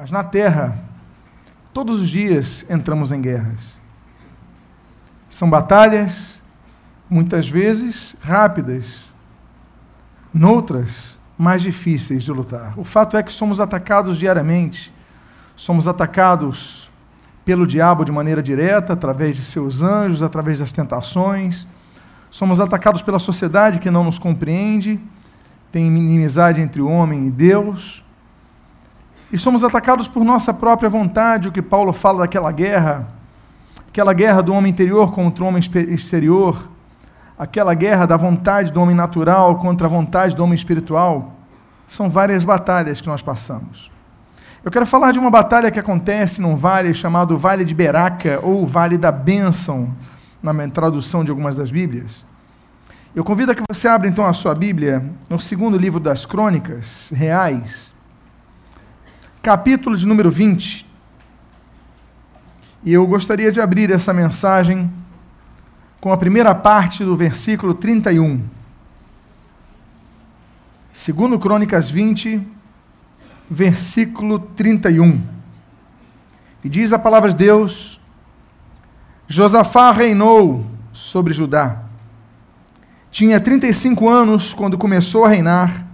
Mas na terra, todos os dias entramos em guerras. São batalhas, muitas vezes rápidas, noutras, mais difíceis de lutar. O fato é que somos atacados diariamente, somos atacados pelo diabo de maneira direta, através de seus anjos, através das tentações, somos atacados pela sociedade que não nos compreende, tem inimizade entre o homem e Deus, e somos atacados por nossa própria vontade, o que Paulo fala daquela guerra, aquela guerra do homem interior contra o homem exterior aquela guerra da vontade do homem natural contra a vontade do homem espiritual, são várias batalhas que nós passamos. Eu quero falar de uma batalha que acontece num vale chamado Vale de Beraca, ou Vale da Bênção, na tradução de algumas das Bíblias. Eu convido a que você abra então a sua Bíblia no segundo livro das Crônicas Reais, capítulo de número 20. E eu gostaria de abrir essa mensagem com a primeira parte do versículo 31. Segundo Crônicas 20, versículo 31. E diz a palavra de Deus: Josafá reinou sobre Judá. Tinha 35 anos quando começou a reinar,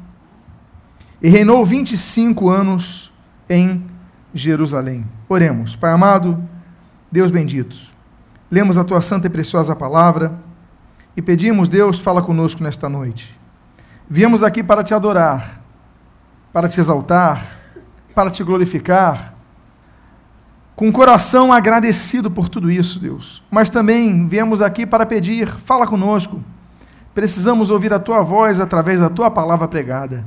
e reinou 25 anos em Jerusalém. Oremos. Pai amado, Deus bendito. Lemos a tua santa e preciosa palavra e pedimos, Deus, fala conosco nesta noite. Viemos aqui para te adorar, para te exaltar, para te glorificar, com o coração agradecido por tudo isso, Deus. Mas também viemos aqui para pedir, fala conosco. Precisamos ouvir a tua voz através da tua palavra pregada.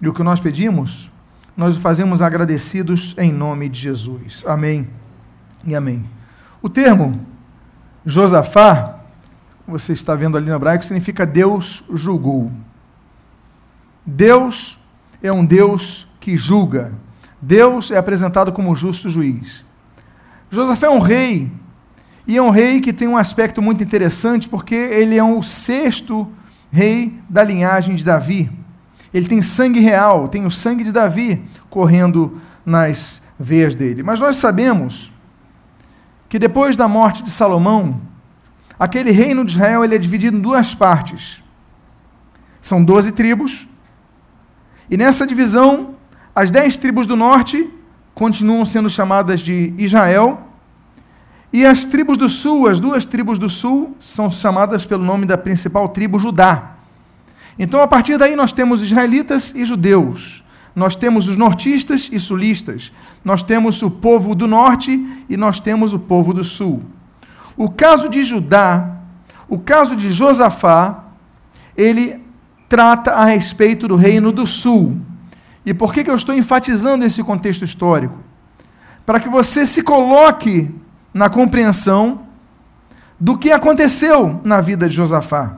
E o que nós pedimos, nós o fazemos agradecidos em nome de Jesus. Amém e amém. O termo Josafá, você está vendo ali no hebraico, significa Deus julgou. Deus é um Deus que julga. Deus é apresentado como justo juiz. Josafá é um rei, e é um rei que tem um aspecto muito interessante, porque ele é o sexto rei da linhagem de Davi. Ele tem sangue real, tem o sangue de Davi correndo nas veias dele. Mas nós sabemos que depois da morte de Salomão, aquele reino de Israel ele é dividido em duas partes. São doze tribos, e nessa divisão, as dez tribos do norte continuam sendo chamadas de Israel, e as tribos do sul, as duas tribos do sul, são chamadas pelo nome da principal tribo Judá. Então, a partir daí, nós temos israelitas e judeus nós temos os nortistas e sulistas, nós temos o povo do norte e nós temos o povo do sul. O caso de Judá, o caso de Josafá, ele trata a respeito do reino do sul. E por que, que eu estou enfatizando esse contexto histórico? Para que você se coloque na compreensão do que aconteceu na vida de Josafá,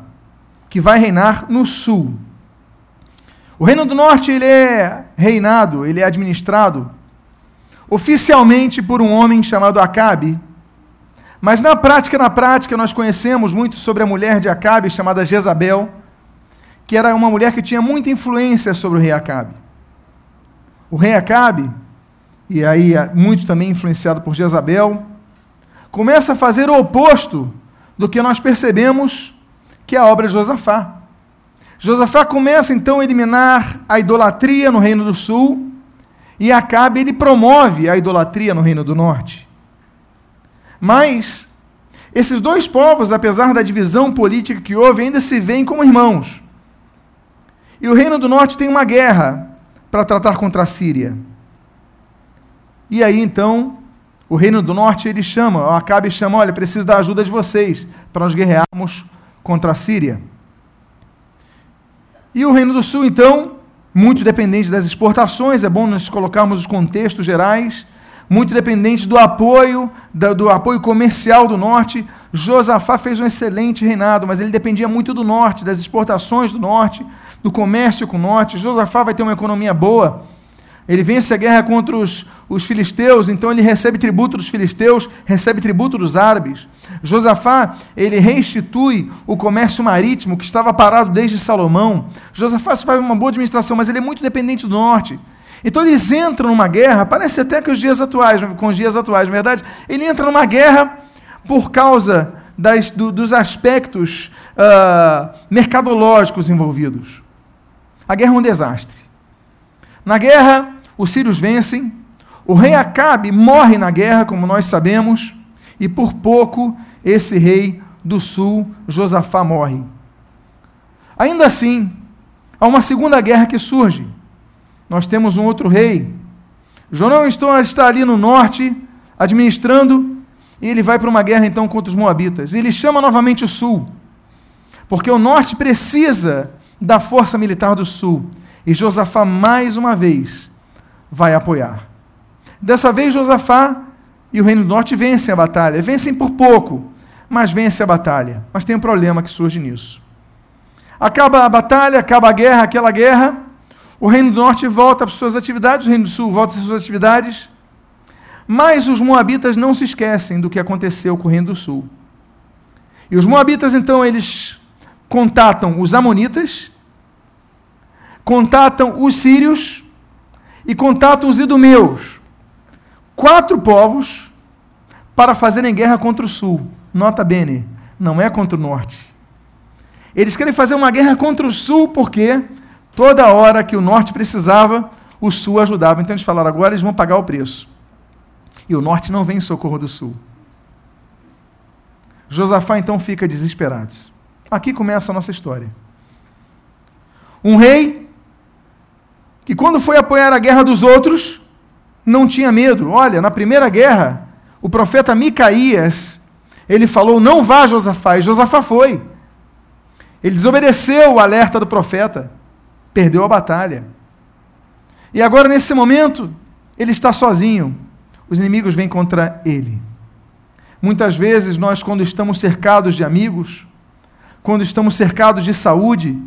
que vai reinar no sul. O Reino do Norte ele é reinado, ele é administrado oficialmente por um homem chamado Acabe. Mas na prática, na prática, nós conhecemos muito sobre a mulher de Acabe, chamada Jezabel, que era uma mulher que tinha muita influência sobre o rei Acabe. O rei Acabe, e aí muito também influenciado por Jezabel, começa a fazer o oposto do que nós percebemos que é a obra de Josafá. Josafá começa então a eliminar a idolatria no reino do sul e Acabe ele promove a idolatria no reino do norte. Mas esses dois povos, apesar da divisão política que houve, ainda se veem como irmãos. E o reino do norte tem uma guerra para tratar contra a Síria. E aí então, o reino do norte ele chama, Acabe chama, olha, preciso da ajuda de vocês para nós guerrearmos contra a Síria. E o Reino do Sul, então, muito dependente das exportações, é bom nós colocarmos os contextos gerais, muito dependente do apoio, do apoio comercial do norte. Josafá fez um excelente reinado, mas ele dependia muito do norte, das exportações do norte, do comércio com o norte. Josafá vai ter uma economia boa. Ele vence a guerra contra os, os filisteus, então ele recebe tributo dos filisteus, recebe tributo dos árabes. Josafá, ele restitui o comércio marítimo que estava parado desde Salomão. Josafá faz uma boa administração, mas ele é muito dependente do norte. Então eles entram numa guerra, parece até que os dias atuais, com os dias atuais, na verdade, ele entra numa guerra por causa das, do, dos aspectos uh, mercadológicos envolvidos. A guerra é um desastre. Na guerra, os sírios vencem, o rei Acabe morre na guerra, como nós sabemos, e por pouco esse rei do sul, Josafá, morre. Ainda assim, há uma segunda guerra que surge. Nós temos um outro rei. Jorão está ali no norte, administrando, e ele vai para uma guerra então contra os Moabitas. Ele chama novamente o sul, porque o norte precisa da força militar do sul. E Josafá, mais uma vez, vai apoiar. Dessa vez, Josafá e o Reino do Norte vencem a batalha. Vencem por pouco, mas vencem a batalha. Mas tem um problema que surge nisso. Acaba a batalha, acaba a guerra, aquela guerra. O Reino do Norte volta para suas atividades, o Reino do Sul volta para suas atividades. Mas os moabitas não se esquecem do que aconteceu com o Reino do Sul. E os moabitas, então, eles contatam os amonitas, contatam os sírios e contatam os idumeus. Quatro povos para fazerem guerra contra o sul. Nota bene, não é contra o norte. Eles querem fazer uma guerra contra o sul porque toda hora que o norte precisava, o sul ajudava. Então eles falaram: agora eles vão pagar o preço. E o norte não vem em socorro do sul. Josafá então fica desesperado. Aqui começa a nossa história. Um rei que, quando foi apoiar a guerra dos outros, não tinha medo. Olha, na primeira guerra, o profeta Micaías, ele falou: Não vá, Josafá. E Josafá foi. Ele desobedeceu o alerta do profeta, perdeu a batalha. E agora, nesse momento, ele está sozinho. Os inimigos vêm contra ele. Muitas vezes, nós, quando estamos cercados de amigos, quando estamos cercados de saúde,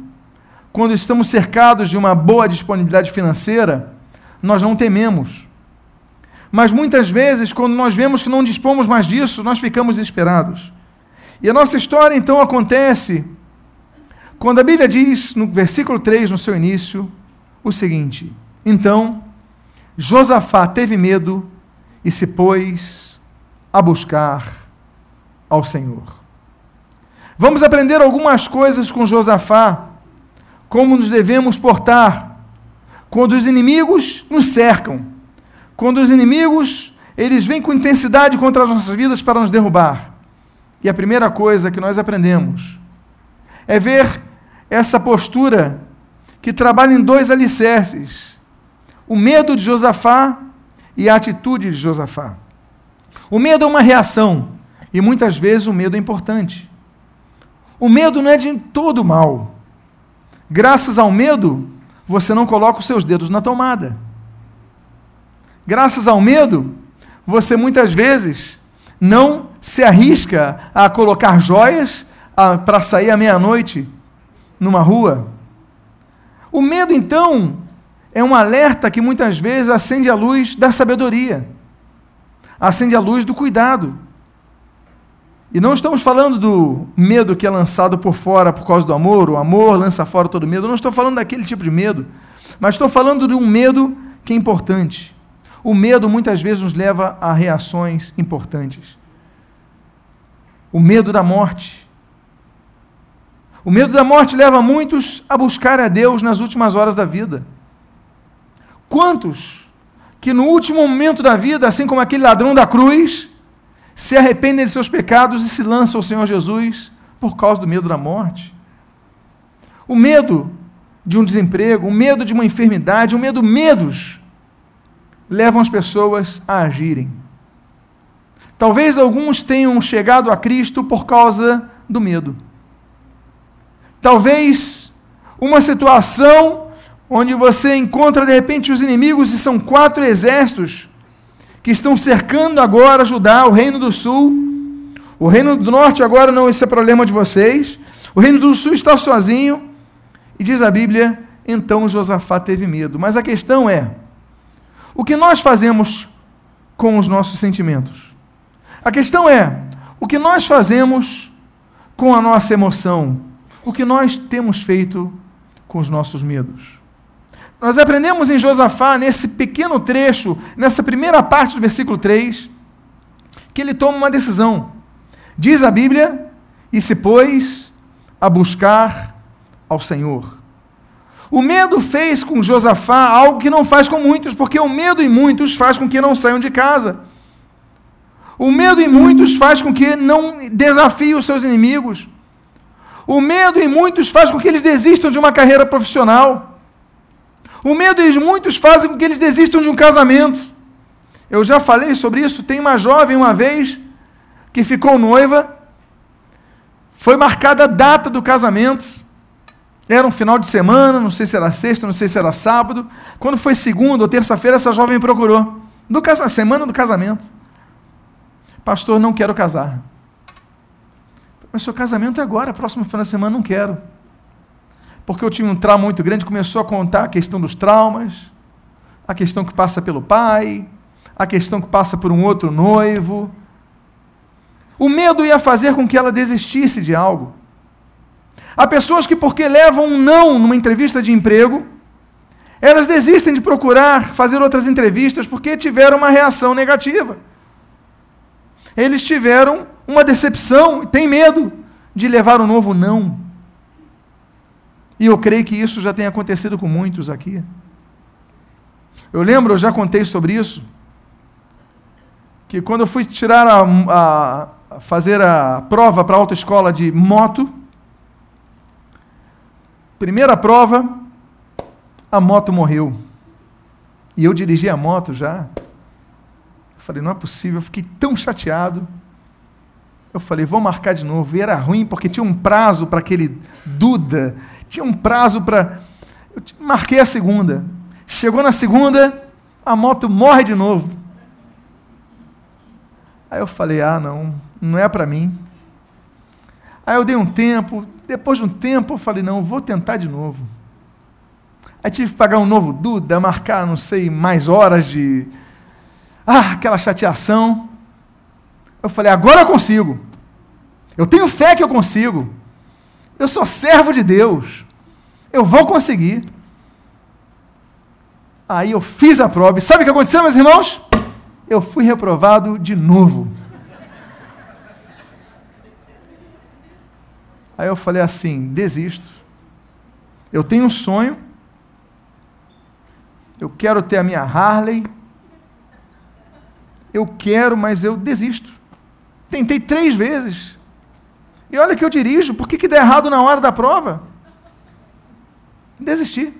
quando estamos cercados de uma boa disponibilidade financeira, nós não tememos. Mas muitas vezes, quando nós vemos que não dispomos mais disso, nós ficamos desesperados. E a nossa história então acontece quando a Bíblia diz, no versículo 3, no seu início, o seguinte: Então Josafá teve medo e se pôs a buscar ao Senhor. Vamos aprender algumas coisas com Josafá, como nos devemos portar quando os inimigos nos cercam, quando os inimigos eles vêm com intensidade contra as nossas vidas para nos derrubar. E a primeira coisa que nós aprendemos é ver essa postura que trabalha em dois alicerces: o medo de Josafá e a atitude de Josafá. O medo é uma reação, e muitas vezes o medo é importante. O medo não é de todo mal. Graças ao medo, você não coloca os seus dedos na tomada. Graças ao medo, você muitas vezes não se arrisca a colocar joias para sair à meia-noite numa rua. O medo, então, é um alerta que muitas vezes acende a luz da sabedoria, acende a luz do cuidado. E não estamos falando do medo que é lançado por fora por causa do amor, o amor lança fora todo medo. não estou falando daquele tipo de medo, mas estou falando de um medo que é importante. O medo muitas vezes nos leva a reações importantes. O medo da morte. O medo da morte leva muitos a buscar a Deus nas últimas horas da vida. Quantos que no último momento da vida, assim como aquele ladrão da cruz, se arrependem de seus pecados e se lançam ao Senhor Jesus por causa do medo da morte. O medo de um desemprego, o medo de uma enfermidade, o medo, medos, levam as pessoas a agirem. Talvez alguns tenham chegado a Cristo por causa do medo. Talvez uma situação onde você encontra de repente os inimigos e são quatro exércitos que estão cercando agora Judá, o reino do sul. O reino do norte agora não esse é problema de vocês. O reino do sul está sozinho. E diz a Bíblia, então Josafá teve medo. Mas a questão é: o que nós fazemos com os nossos sentimentos? A questão é: o que nós fazemos com a nossa emoção? O que nós temos feito com os nossos medos? Nós aprendemos em Josafá, nesse pequeno trecho, nessa primeira parte do versículo 3, que ele toma uma decisão. Diz a Bíblia: e se pôs a buscar ao Senhor. O medo fez com Josafá algo que não faz com muitos, porque o medo em muitos faz com que não saiam de casa. O medo em muitos faz com que não desafiem os seus inimigos. O medo em muitos faz com que eles desistam de uma carreira profissional. O medo de muitos faz com que eles desistam de um casamento. Eu já falei sobre isso. Tem uma jovem uma vez que ficou noiva, foi marcada a data do casamento. Era um final de semana, não sei se era sexta, não sei se era sábado. Quando foi segunda ou terça-feira, essa jovem procurou. No casa, semana do casamento. Pastor, não quero casar. Mas seu casamento é agora, próximo final de semana não quero porque eu tinha um trauma muito grande, começou a contar a questão dos traumas, a questão que passa pelo pai, a questão que passa por um outro noivo. O medo ia fazer com que ela desistisse de algo. Há pessoas que, porque levam um não numa entrevista de emprego, elas desistem de procurar fazer outras entrevistas porque tiveram uma reação negativa. Eles tiveram uma decepção, têm medo de levar um novo não. E eu creio que isso já tem acontecido com muitos aqui. Eu lembro, eu já contei sobre isso, que quando eu fui tirar a, a fazer a prova para a autoescola de moto, primeira prova, a moto morreu. E eu dirigi a moto já. Eu falei, não é possível, eu fiquei tão chateado. Eu falei, vou marcar de novo. E era ruim porque tinha um prazo para aquele Duda tinha um prazo para. Eu marquei a segunda. Chegou na segunda, a moto morre de novo. Aí eu falei: ah, não, não é para mim. Aí eu dei um tempo. Depois de um tempo, eu falei: não, vou tentar de novo. Aí tive que pagar um novo Duda, marcar, não sei, mais horas de. Ah, aquela chateação. Eu falei: agora eu consigo. Eu tenho fé que eu consigo. Eu sou servo de Deus. Eu vou conseguir. Aí eu fiz a prova. E sabe o que aconteceu, meus irmãos? Eu fui reprovado de novo. Aí eu falei assim: desisto. Eu tenho um sonho. Eu quero ter a minha Harley. Eu quero, mas eu desisto. Tentei três vezes. E olha que eu dirijo, por que, que der errado na hora da prova? Desisti.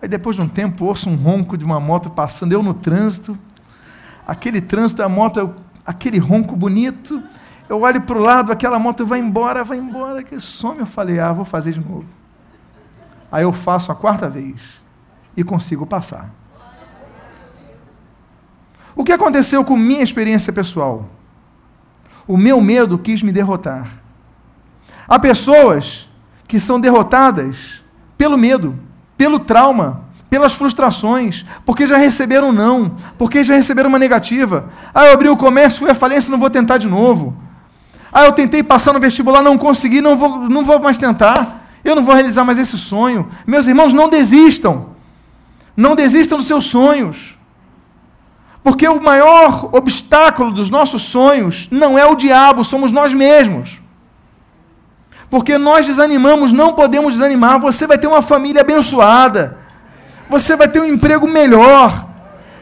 Aí depois de um tempo ouço um ronco de uma moto passando, eu no trânsito, aquele trânsito, a moto, aquele ronco bonito, eu olho para o lado, aquela moto vai embora, vai embora, que some, eu falei, ah, vou fazer de novo. Aí eu faço a quarta vez e consigo passar. O que aconteceu com minha experiência pessoal? O meu medo quis me derrotar. Há pessoas que são derrotadas pelo medo, pelo trauma, pelas frustrações, porque já receberam não, porque já receberam uma negativa. Ah, eu abri o comércio, fui à falência, não vou tentar de novo. Ah, eu tentei passar no vestibular, não consegui, não vou, não vou mais tentar. Eu não vou realizar mais esse sonho. Meus irmãos, não desistam. Não desistam dos seus sonhos. Porque o maior obstáculo dos nossos sonhos não é o diabo, somos nós mesmos. Porque nós desanimamos, não podemos desanimar. Você vai ter uma família abençoada. Você vai ter um emprego melhor.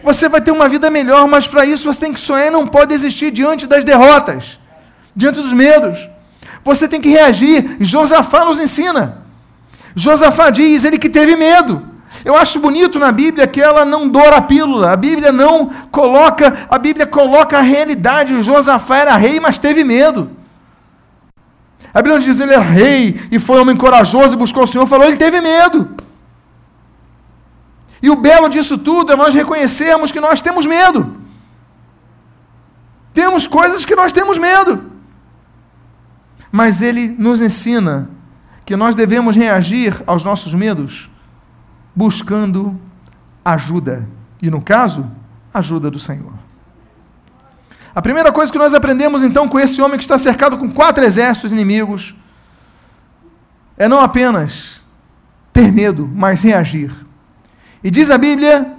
Você vai ter uma vida melhor, mas para isso você tem que sonhar não pode existir diante das derrotas, diante dos medos. Você tem que reagir. Josafá nos ensina. Josafá diz, ele que teve medo. Eu acho bonito na Bíblia que ela não doura a pílula. A Bíblia não coloca, a Bíblia coloca a realidade. O Josafá era rei, mas teve medo. A Bíblia diz ele era rei e foi homem corajoso e buscou o Senhor, falou, ele teve medo. E o belo disso tudo é nós reconhecermos que nós temos medo. Temos coisas que nós temos medo. Mas ele nos ensina que nós devemos reagir aos nossos medos buscando ajuda. E no caso, ajuda do Senhor. A primeira coisa que nós aprendemos então com esse homem que está cercado com quatro exércitos inimigos é não apenas ter medo, mas reagir. E diz a Bíblia: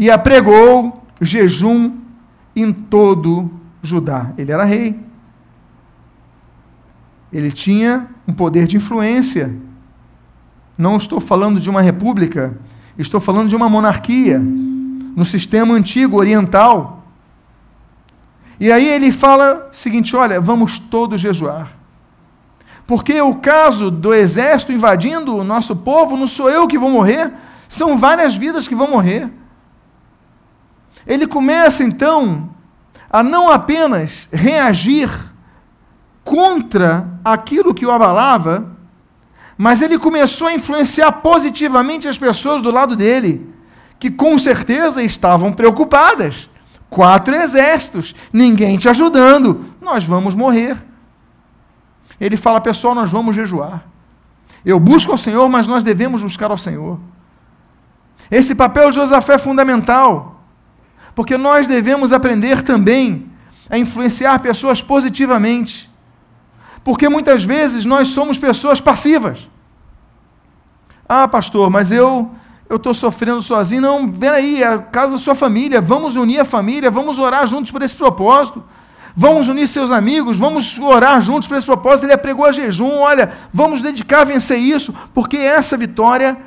e apregou jejum em todo Judá. Ele era rei. Ele tinha um poder de influência. Não estou falando de uma república, estou falando de uma monarquia, no sistema antigo oriental. E aí ele fala o seguinte: olha, vamos todos jejuar. Porque o caso do exército invadindo o nosso povo, não sou eu que vou morrer, são várias vidas que vão morrer. Ele começa então a não apenas reagir contra aquilo que o abalava, mas ele começou a influenciar positivamente as pessoas do lado dele, que com certeza estavam preocupadas. Quatro exércitos, ninguém te ajudando, nós vamos morrer. Ele fala, pessoal, nós vamos jejuar. Eu busco ao Senhor, mas nós devemos buscar ao Senhor. Esse papel de Josafé é fundamental, porque nós devemos aprender também a influenciar pessoas positivamente. Porque muitas vezes nós somos pessoas passivas. Ah, pastor, mas eu eu estou sofrendo sozinho. Não, aí, é a casa da sua família. Vamos unir a família, vamos orar juntos por esse propósito. Vamos unir seus amigos, vamos orar juntos por esse propósito. Ele apregou a jejum. Olha, vamos dedicar a vencer isso, porque essa vitória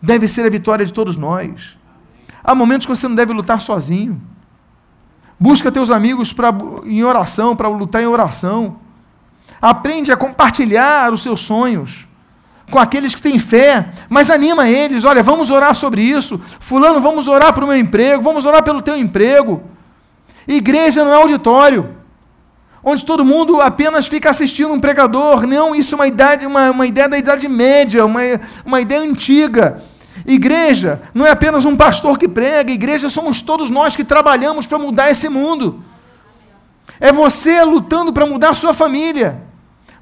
deve ser a vitória de todos nós. Há momentos que você não deve lutar sozinho. Busca teus amigos pra, em oração, para lutar em oração. Aprende a compartilhar os seus sonhos com aqueles que têm fé, mas anima eles. Olha, vamos orar sobre isso. Fulano, vamos orar para o meu emprego, vamos orar pelo teu emprego. Igreja não é auditório, onde todo mundo apenas fica assistindo um pregador. Não, isso é uma, idade, uma, uma ideia da Idade Média, uma, uma ideia antiga. Igreja não é apenas um pastor que prega, igreja somos todos nós que trabalhamos para mudar esse mundo. É você lutando para mudar a sua família.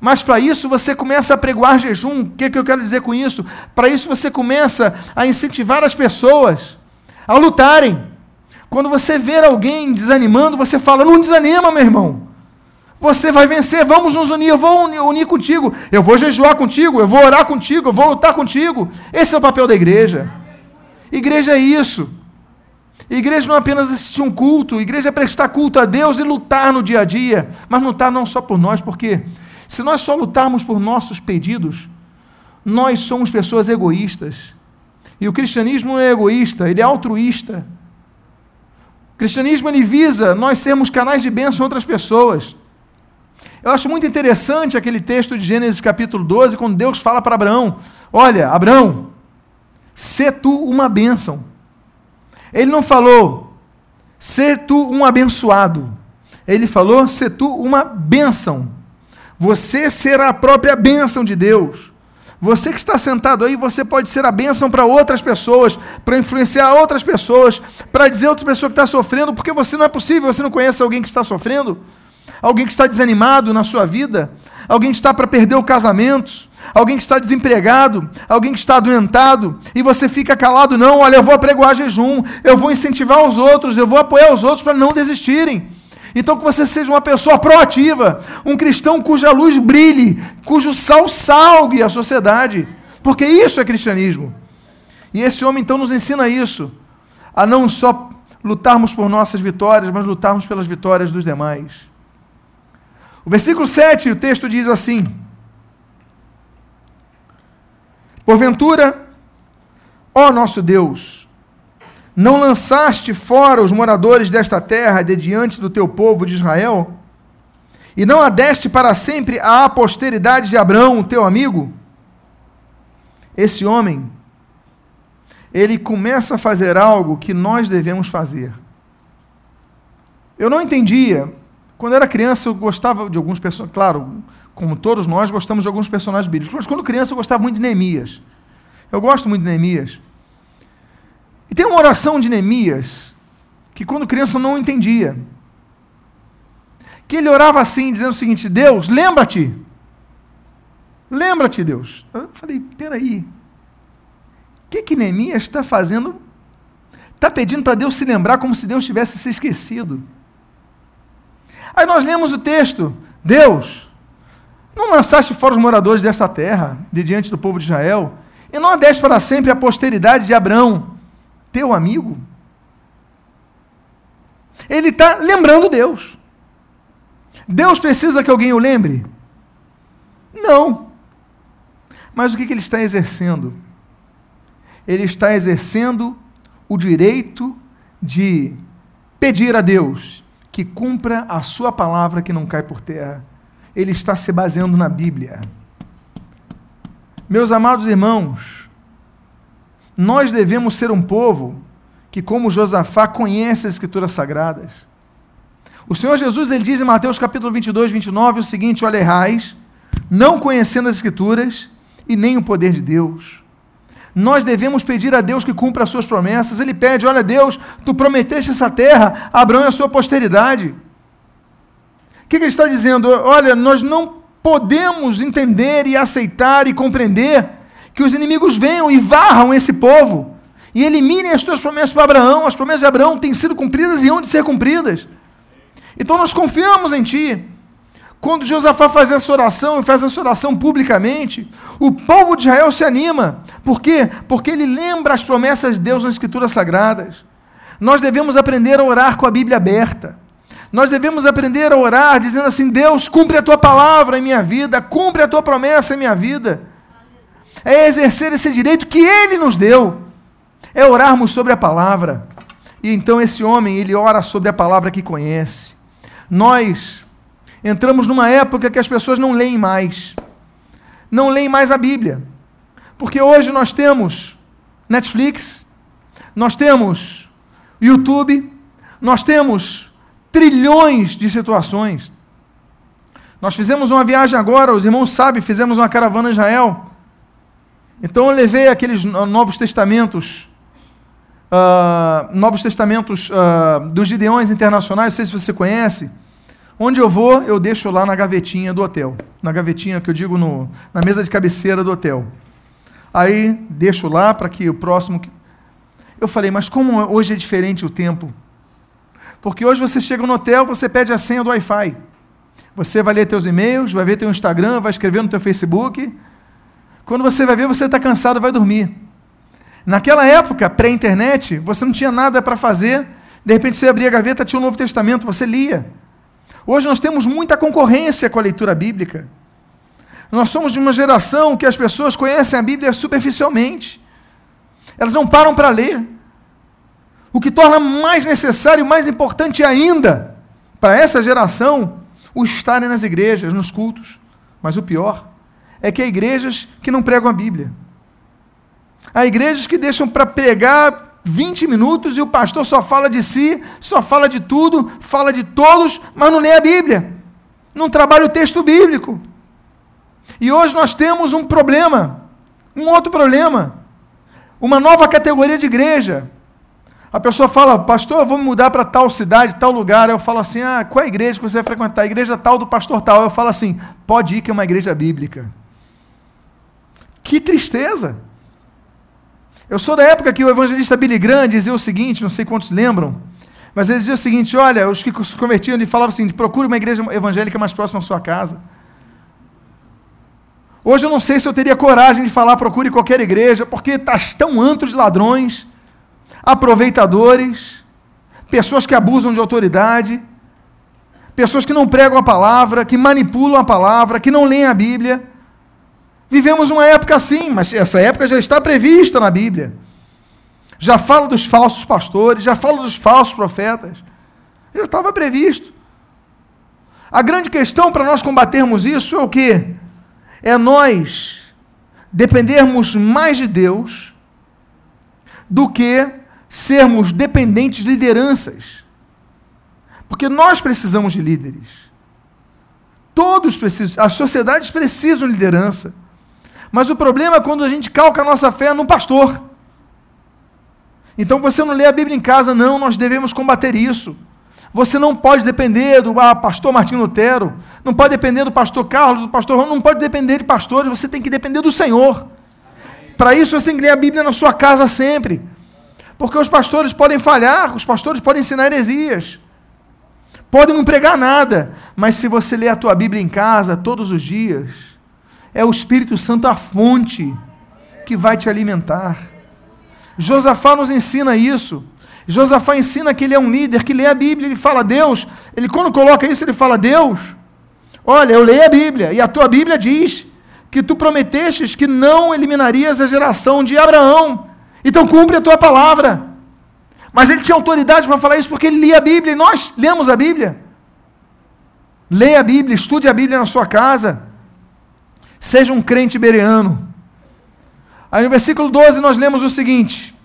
Mas para isso você começa a pregoar jejum. O que, é que eu quero dizer com isso? Para isso você começa a incentivar as pessoas a lutarem. Quando você ver alguém desanimando, você fala: não desanima, meu irmão. Você vai vencer, vamos nos unir, eu vou unir, unir contigo, eu vou jejuar contigo, eu vou orar contigo, eu vou lutar contigo. Esse é o papel da igreja. Igreja é isso. Igreja não é apenas assistir um culto, igreja é prestar culto a Deus e lutar no dia a dia, mas lutar não só por nós, porque se nós só lutarmos por nossos pedidos, nós somos pessoas egoístas. E o cristianismo não é egoísta, ele é altruísta. O cristianismo ele visa nós sermos canais de bênção a outras pessoas. Eu acho muito interessante aquele texto de Gênesis capítulo 12, quando Deus fala para Abraão: Olha, Abraão, sê tu uma bênção. Ele não falou, sê tu um abençoado. Ele falou, sê tu uma bênção. Você será a própria bênção de Deus. Você que está sentado aí, você pode ser a bênção para outras pessoas, para influenciar outras pessoas, para dizer a outra pessoa que está sofrendo, porque você não é possível, você não conhece alguém que está sofrendo? Alguém que está desanimado na sua vida, alguém que está para perder o casamento, alguém que está desempregado, alguém que está adoentado, e você fica calado, não, olha, eu vou apregoar jejum, eu vou incentivar os outros, eu vou apoiar os outros para não desistirem. Então que você seja uma pessoa proativa, um cristão cuja luz brilhe, cujo sal salgue a sociedade, porque isso é cristianismo. E esse homem então nos ensina isso, a não só lutarmos por nossas vitórias, mas lutarmos pelas vitórias dos demais. O versículo 7, o texto diz assim: Porventura, ó nosso Deus, não lançaste fora os moradores desta terra de diante do teu povo de Israel? E não adeste para sempre à posteridade de Abraão, teu amigo? Esse homem, ele começa a fazer algo que nós devemos fazer. Eu não entendia quando eu era criança, eu gostava de alguns personagens. Claro, como todos nós, gostamos de alguns personagens bíblicos. Mas quando criança, eu gostava muito de Neemias. Eu gosto muito de Neemias. E tem uma oração de Neemias que, quando criança, não entendia. Que ele orava assim, dizendo o seguinte: Deus, lembra-te. Lembra-te, Deus. Eu falei: peraí. O que, que Neemias está fazendo? Está pedindo para Deus se lembrar como se Deus tivesse se esquecido. Aí nós lemos o texto: Deus, não lançaste fora os moradores desta terra, de diante do povo de Israel. e não adeste para sempre a posteridade de Abraão, teu amigo. Ele está lembrando Deus. Deus precisa que alguém o lembre? Não. Mas o que, que ele está exercendo? Ele está exercendo o direito de pedir a Deus que cumpra a sua palavra que não cai por terra. Ele está se baseando na Bíblia. Meus amados irmãos, nós devemos ser um povo que, como Josafá, conhece as Escrituras Sagradas. O Senhor Jesus ele diz em Mateus capítulo 22, 29 o seguinte: Olha, errais, não conhecendo as Escrituras e nem o poder de Deus. Nós devemos pedir a Deus que cumpra as suas promessas. Ele pede: Olha, Deus, tu prometeste essa terra Abraão e a sua posteridade. O que, que ele está dizendo? Olha, nós não podemos entender e aceitar e compreender que os inimigos venham e varram esse povo e eliminem as tuas promessas para Abraão. As promessas de Abraão têm sido cumpridas e hão de ser cumpridas. Então nós confiamos em Ti. Quando Josafá faz essa oração e faz essa oração publicamente, o povo de Israel se anima. Por quê? Porque ele lembra as promessas de Deus nas Escrituras Sagradas. Nós devemos aprender a orar com a Bíblia aberta. Nós devemos aprender a orar dizendo assim: Deus, cumpre a tua palavra em minha vida, cumpre a tua promessa em minha vida. É exercer esse direito que Ele nos deu é orarmos sobre a palavra. E então esse homem, ele ora sobre a palavra que conhece. Nós entramos numa época que as pessoas não leem mais. Não leem mais a Bíblia. Porque hoje nós temos Netflix, nós temos YouTube, nós temos trilhões de situações. Nós fizemos uma viagem agora, os irmãos sabem, fizemos uma caravana em Israel. Então eu levei aqueles Novos Testamentos uh, Novos Testamentos uh, dos Gideões Internacionais, não sei se você conhece. Onde eu vou, eu deixo lá na gavetinha do hotel. Na gavetinha que eu digo no, na mesa de cabeceira do hotel. Aí deixo lá para que o próximo. Eu falei, mas como hoje é diferente o tempo? Porque hoje você chega no hotel, você pede a senha do Wi-Fi. Você vai ler teus e-mails, vai ver teu Instagram, vai escrever no teu Facebook. Quando você vai ver, você está cansado, vai dormir. Naquela época, pré-internet, você não tinha nada para fazer, de repente você abria a gaveta, tinha o Novo Testamento, você lia. Hoje nós temos muita concorrência com a leitura bíblica. Nós somos de uma geração que as pessoas conhecem a Bíblia superficialmente. Elas não param para ler. O que torna mais necessário mais importante ainda para essa geração o estarem nas igrejas, nos cultos. Mas o pior é que há igrejas que não pregam a Bíblia. Há igrejas que deixam para pregar 20 minutos e o pastor só fala de si, só fala de tudo, fala de todos, mas não lê a Bíblia. Não trabalha o texto bíblico. E hoje nós temos um problema, um outro problema, uma nova categoria de igreja. A pessoa fala, pastor, vou me mudar para tal cidade, tal lugar. Eu falo assim, ah, qual é a igreja que você vai frequentar? A igreja tal do pastor tal. Eu falo assim, pode ir que é uma igreja bíblica. Que tristeza! Eu sou da época que o evangelista Billy Graham dizia o seguinte, não sei quantos lembram, mas ele dizia o seguinte: olha, os que se convertiam, ele falava assim: procure uma igreja evangélica mais próxima à sua casa. Hoje eu não sei se eu teria coragem de falar procure qualquer igreja, porque está tão antro de ladrões, aproveitadores, pessoas que abusam de autoridade, pessoas que não pregam a palavra, que manipulam a palavra, que não leem a Bíblia. Vivemos uma época assim, mas essa época já está prevista na Bíblia. Já fala dos falsos pastores, já fala dos falsos profetas. Já estava previsto. A grande questão para nós combatermos isso é o quê? É nós dependermos mais de Deus do que sermos dependentes de lideranças. Porque nós precisamos de líderes. Todos precisam, as sociedades precisam de liderança. Mas o problema é quando a gente calca a nossa fé no pastor. Então você não lê a Bíblia em casa, não, nós devemos combater isso. Você não pode depender do ah, pastor Martim Lutero, não pode depender do pastor Carlos, do pastor não pode depender de pastores, você tem que depender do Senhor. Para isso você tem que ler a Bíblia na sua casa sempre. Porque os pastores podem falhar, os pastores podem ensinar heresias. Podem não pregar nada, mas se você ler a tua Bíblia em casa todos os dias, é o Espírito Santo a fonte. que vai te alimentar. Josafá nos ensina isso. Josafá ensina que ele é um líder, que lê a Bíblia, ele fala Deus. Ele quando coloca isso, ele fala Deus. Olha, eu leio a Bíblia e a tua Bíblia diz que tu prometestes que não eliminarias a geração de Abraão. Então cumpre a tua palavra. Mas ele tinha autoridade para falar isso porque ele lia a Bíblia e nós lemos a Bíblia. Leia a Bíblia, estude a Bíblia na sua casa. Seja um crente bereano. Aí no versículo 12 nós lemos o seguinte: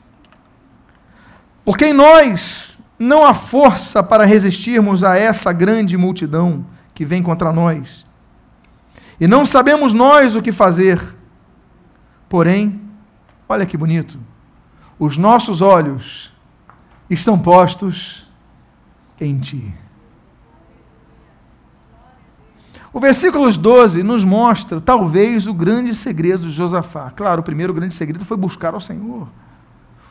Porque em nós não há força para resistirmos a essa grande multidão que vem contra nós. E não sabemos nós o que fazer. Porém, olha que bonito. Os nossos olhos estão postos em ti. O versículo 12 nos mostra, talvez, o grande segredo de Josafá. Claro, o primeiro grande segredo foi buscar ao Senhor.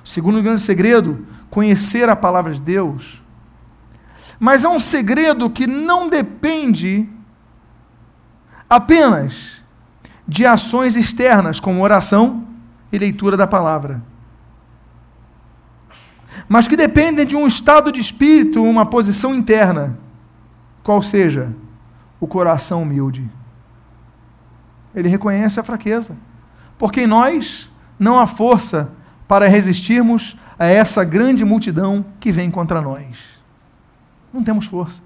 O segundo grande segredo, conhecer a palavra de Deus. Mas há um segredo que não depende apenas de ações externas, como oração e leitura da palavra. Mas que dependem de um estado de espírito, uma posição interna. Qual seja? O coração humilde. Ele reconhece a fraqueza. Porque em nós não há força para resistirmos a essa grande multidão que vem contra nós. Não temos força.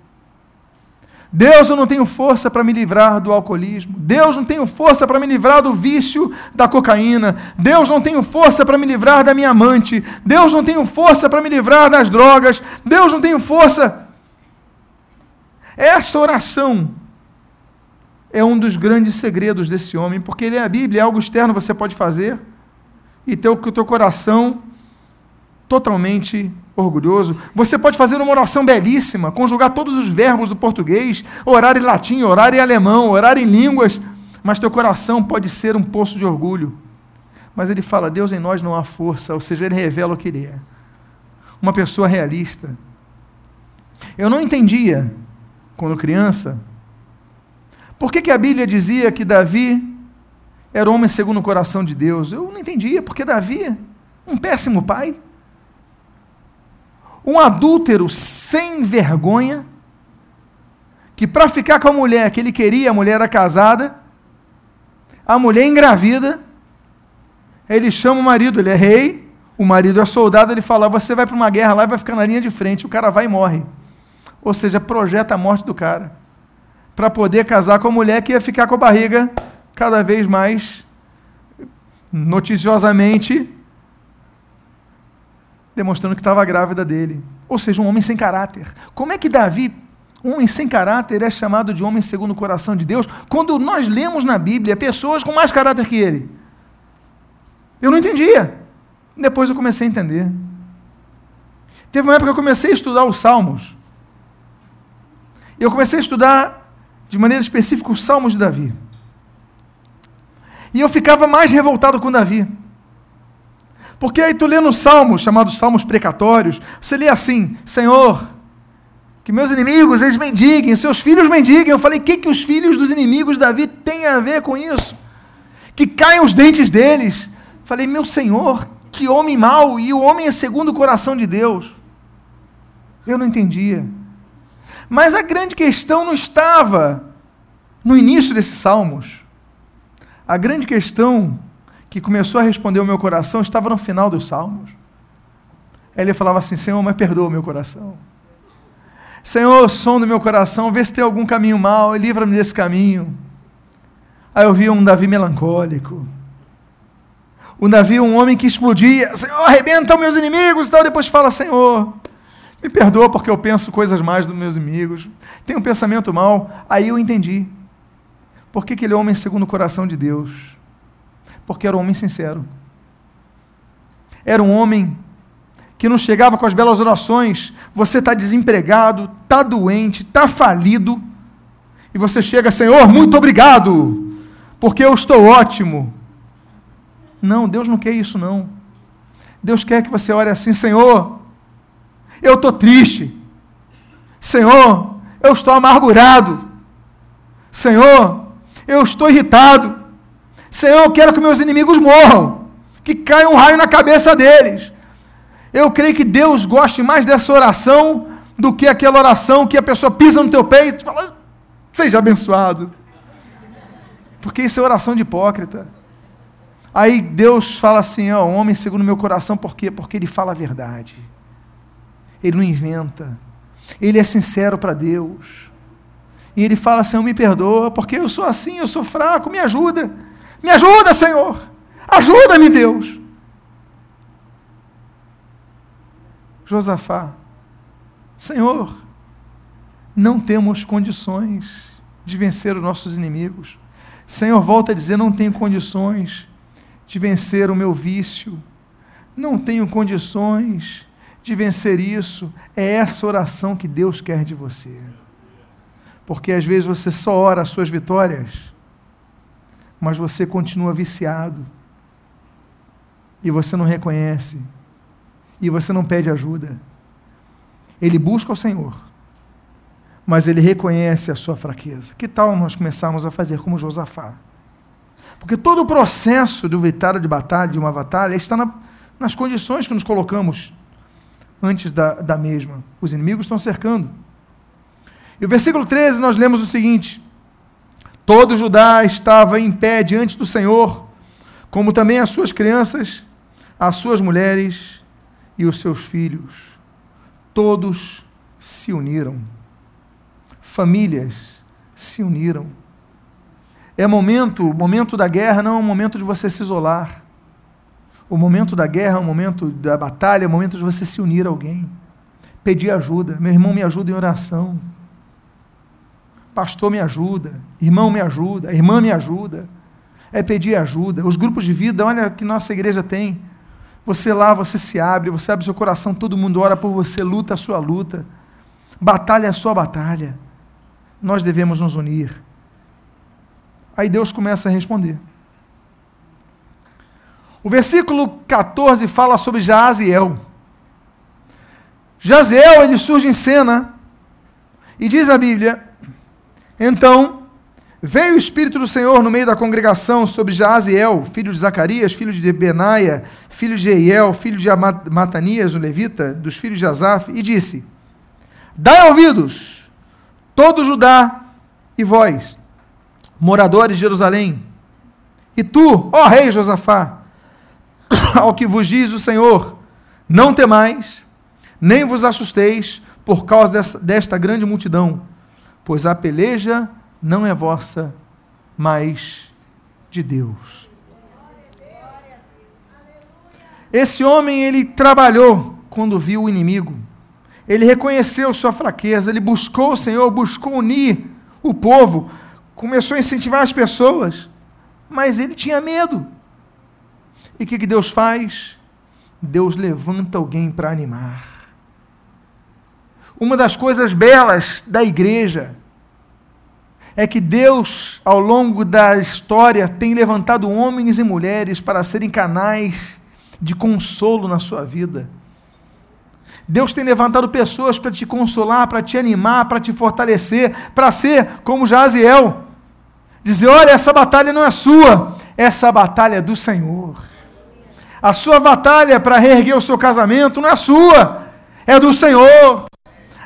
Deus, eu não tenho força para me livrar do alcoolismo. Deus, não tenho força para me livrar do vício da cocaína. Deus, não tenho força para me livrar da minha amante. Deus, não tenho força para me livrar das drogas. Deus, não tenho força. Essa oração é um dos grandes segredos desse homem, porque ler a Bíblia é algo externo, você pode fazer, e ter o teu coração totalmente orgulhoso. Você pode fazer uma oração belíssima, conjugar todos os verbos do português, orar em latim, orar em alemão, orar em línguas, mas teu coração pode ser um poço de orgulho. Mas ele fala: Deus em nós não há força, ou seja, ele revela o que ele é. Uma pessoa realista. Eu não entendia, quando criança, por que, que a Bíblia dizia que Davi era homem segundo o coração de Deus? Eu não entendia, porque Davi, um péssimo pai, um adúltero sem vergonha, que para ficar com a mulher que ele queria, a mulher era casada, a mulher engravida, ele chama o marido, ele é rei, o marido é soldado, ele fala: Você vai para uma guerra lá e vai ficar na linha de frente, o cara vai e morre. Ou seja, projeta a morte do cara para poder casar com a mulher que ia ficar com a barriga cada vez mais noticiosamente demonstrando que estava grávida dele. Ou seja, um homem sem caráter. Como é que Davi, um homem sem caráter, é chamado de homem segundo o coração de Deus, quando nós lemos na Bíblia pessoas com mais caráter que ele? Eu não entendia. Depois eu comecei a entender. Teve uma época que eu comecei a estudar os Salmos. Eu comecei a estudar de maneira específica, os Salmos de Davi. E eu ficava mais revoltado com Davi. Porque aí tu lê nos Salmos, chamados Salmos precatórios, você lê assim: Senhor, que meus inimigos eles mendiguem, seus filhos mendiguem. Eu falei: o que, que os filhos dos inimigos de Davi têm a ver com isso? Que caiam os dentes deles. Falei: meu Senhor, que homem mau, e o homem é segundo o coração de Deus. Eu não entendia. Mas a grande questão não estava no início desses salmos. A grande questão que começou a responder o meu coração estava no final dos salmos. Ele falava assim: Senhor, mas perdoa o meu coração. Senhor, som do meu coração, vê se tem algum caminho mau, livra-me desse caminho. Aí eu vi um Davi melancólico. Um Davi, um homem que explodia, Senhor, arrebenta os meus inimigos e tal. Depois fala, Senhor, me perdoa porque eu penso coisas mais dos meus amigos. Tenho um pensamento mal. Aí eu entendi. Por que ele é homem segundo o coração de Deus? Porque era um homem sincero. Era um homem que não chegava com as belas orações. Você está desempregado, está doente, está falido. E você chega, Senhor, muito obrigado, porque eu estou ótimo. Não, Deus não quer isso, não. Deus quer que você ore assim, Senhor, eu estou triste. Senhor, eu estou amargurado. Senhor, eu estou irritado. Senhor, eu quero que meus inimigos morram. que caia um raio na cabeça deles. Eu creio que Deus goste mais dessa oração do que aquela oração que a pessoa pisa no teu peito e fala, seja abençoado. Porque isso é oração de hipócrita. Aí Deus fala assim, ó, homem segundo meu coração, por quê? Porque ele fala a verdade. Ele não inventa. Ele é sincero para Deus. E ele fala, Senhor, me perdoa, porque eu sou assim, eu sou fraco, me ajuda. Me ajuda, Senhor. Ajuda-me, Deus. Josafá, Senhor, não temos condições de vencer os nossos inimigos. Senhor, volta a dizer, não tenho condições de vencer o meu vício. Não tenho condições de vencer isso. É essa oração que Deus quer de você. Porque às vezes você só ora as suas vitórias, mas você continua viciado. E você não reconhece. E você não pede ajuda. Ele busca o Senhor, mas ele reconhece a sua fraqueza. Que tal nós começarmos a fazer como Josafá? Porque todo o processo do vitória de batalha, de uma batalha, está na, nas condições que nos colocamos antes da, da mesma. Os inimigos estão cercando. E o versículo 13 nós lemos o seguinte: Todo Judá estava em pé diante do Senhor, como também as suas crianças, as suas mulheres e os seus filhos. Todos se uniram. Famílias se uniram. É momento, o momento da guerra não é um momento de você se isolar. O momento da guerra, o momento da batalha, é o momento de você se unir a alguém. Pedir ajuda. Meu irmão, me ajuda em oração. Pastor, me ajuda. Irmão, me ajuda. Irmã, me ajuda. É pedir ajuda. Os grupos de vida, olha que nossa igreja tem. Você lá, você se abre, você abre seu coração, todo mundo ora por você, luta a sua luta. Batalha a sua batalha. Nós devemos nos unir. Aí Deus começa a responder. O versículo 14 fala sobre Jaziel. Jaziel, ele surge em cena, e diz a Bíblia: Então veio o Espírito do Senhor no meio da congregação sobre Jaziel, filho de Zacarias, filho de Benaia, filho de Eiel, filho de Matanias, o levita, dos filhos de Asaf, e disse: Dai ouvidos, todo Judá e vós, moradores de Jerusalém. E tu, ó rei Josafá, ao que vos diz o Senhor, não temais, nem vos assusteis por causa dessa, desta grande multidão, pois a peleja não é vossa, mas de Deus. Esse homem, ele trabalhou quando viu o inimigo. Ele reconheceu sua fraqueza, ele buscou o Senhor, buscou unir o povo, começou a incentivar as pessoas, mas ele tinha medo. E o que, que Deus faz? Deus levanta alguém para animar. Uma das coisas belas da igreja é que Deus, ao longo da história, tem levantado homens e mulheres para serem canais de consolo na sua vida. Deus tem levantado pessoas para te consolar, para te animar, para te fortalecer, para ser como Jaziel. Dizer: olha, essa batalha não é sua, essa batalha é do Senhor. A sua batalha para reerguer o seu casamento não é sua, é do Senhor.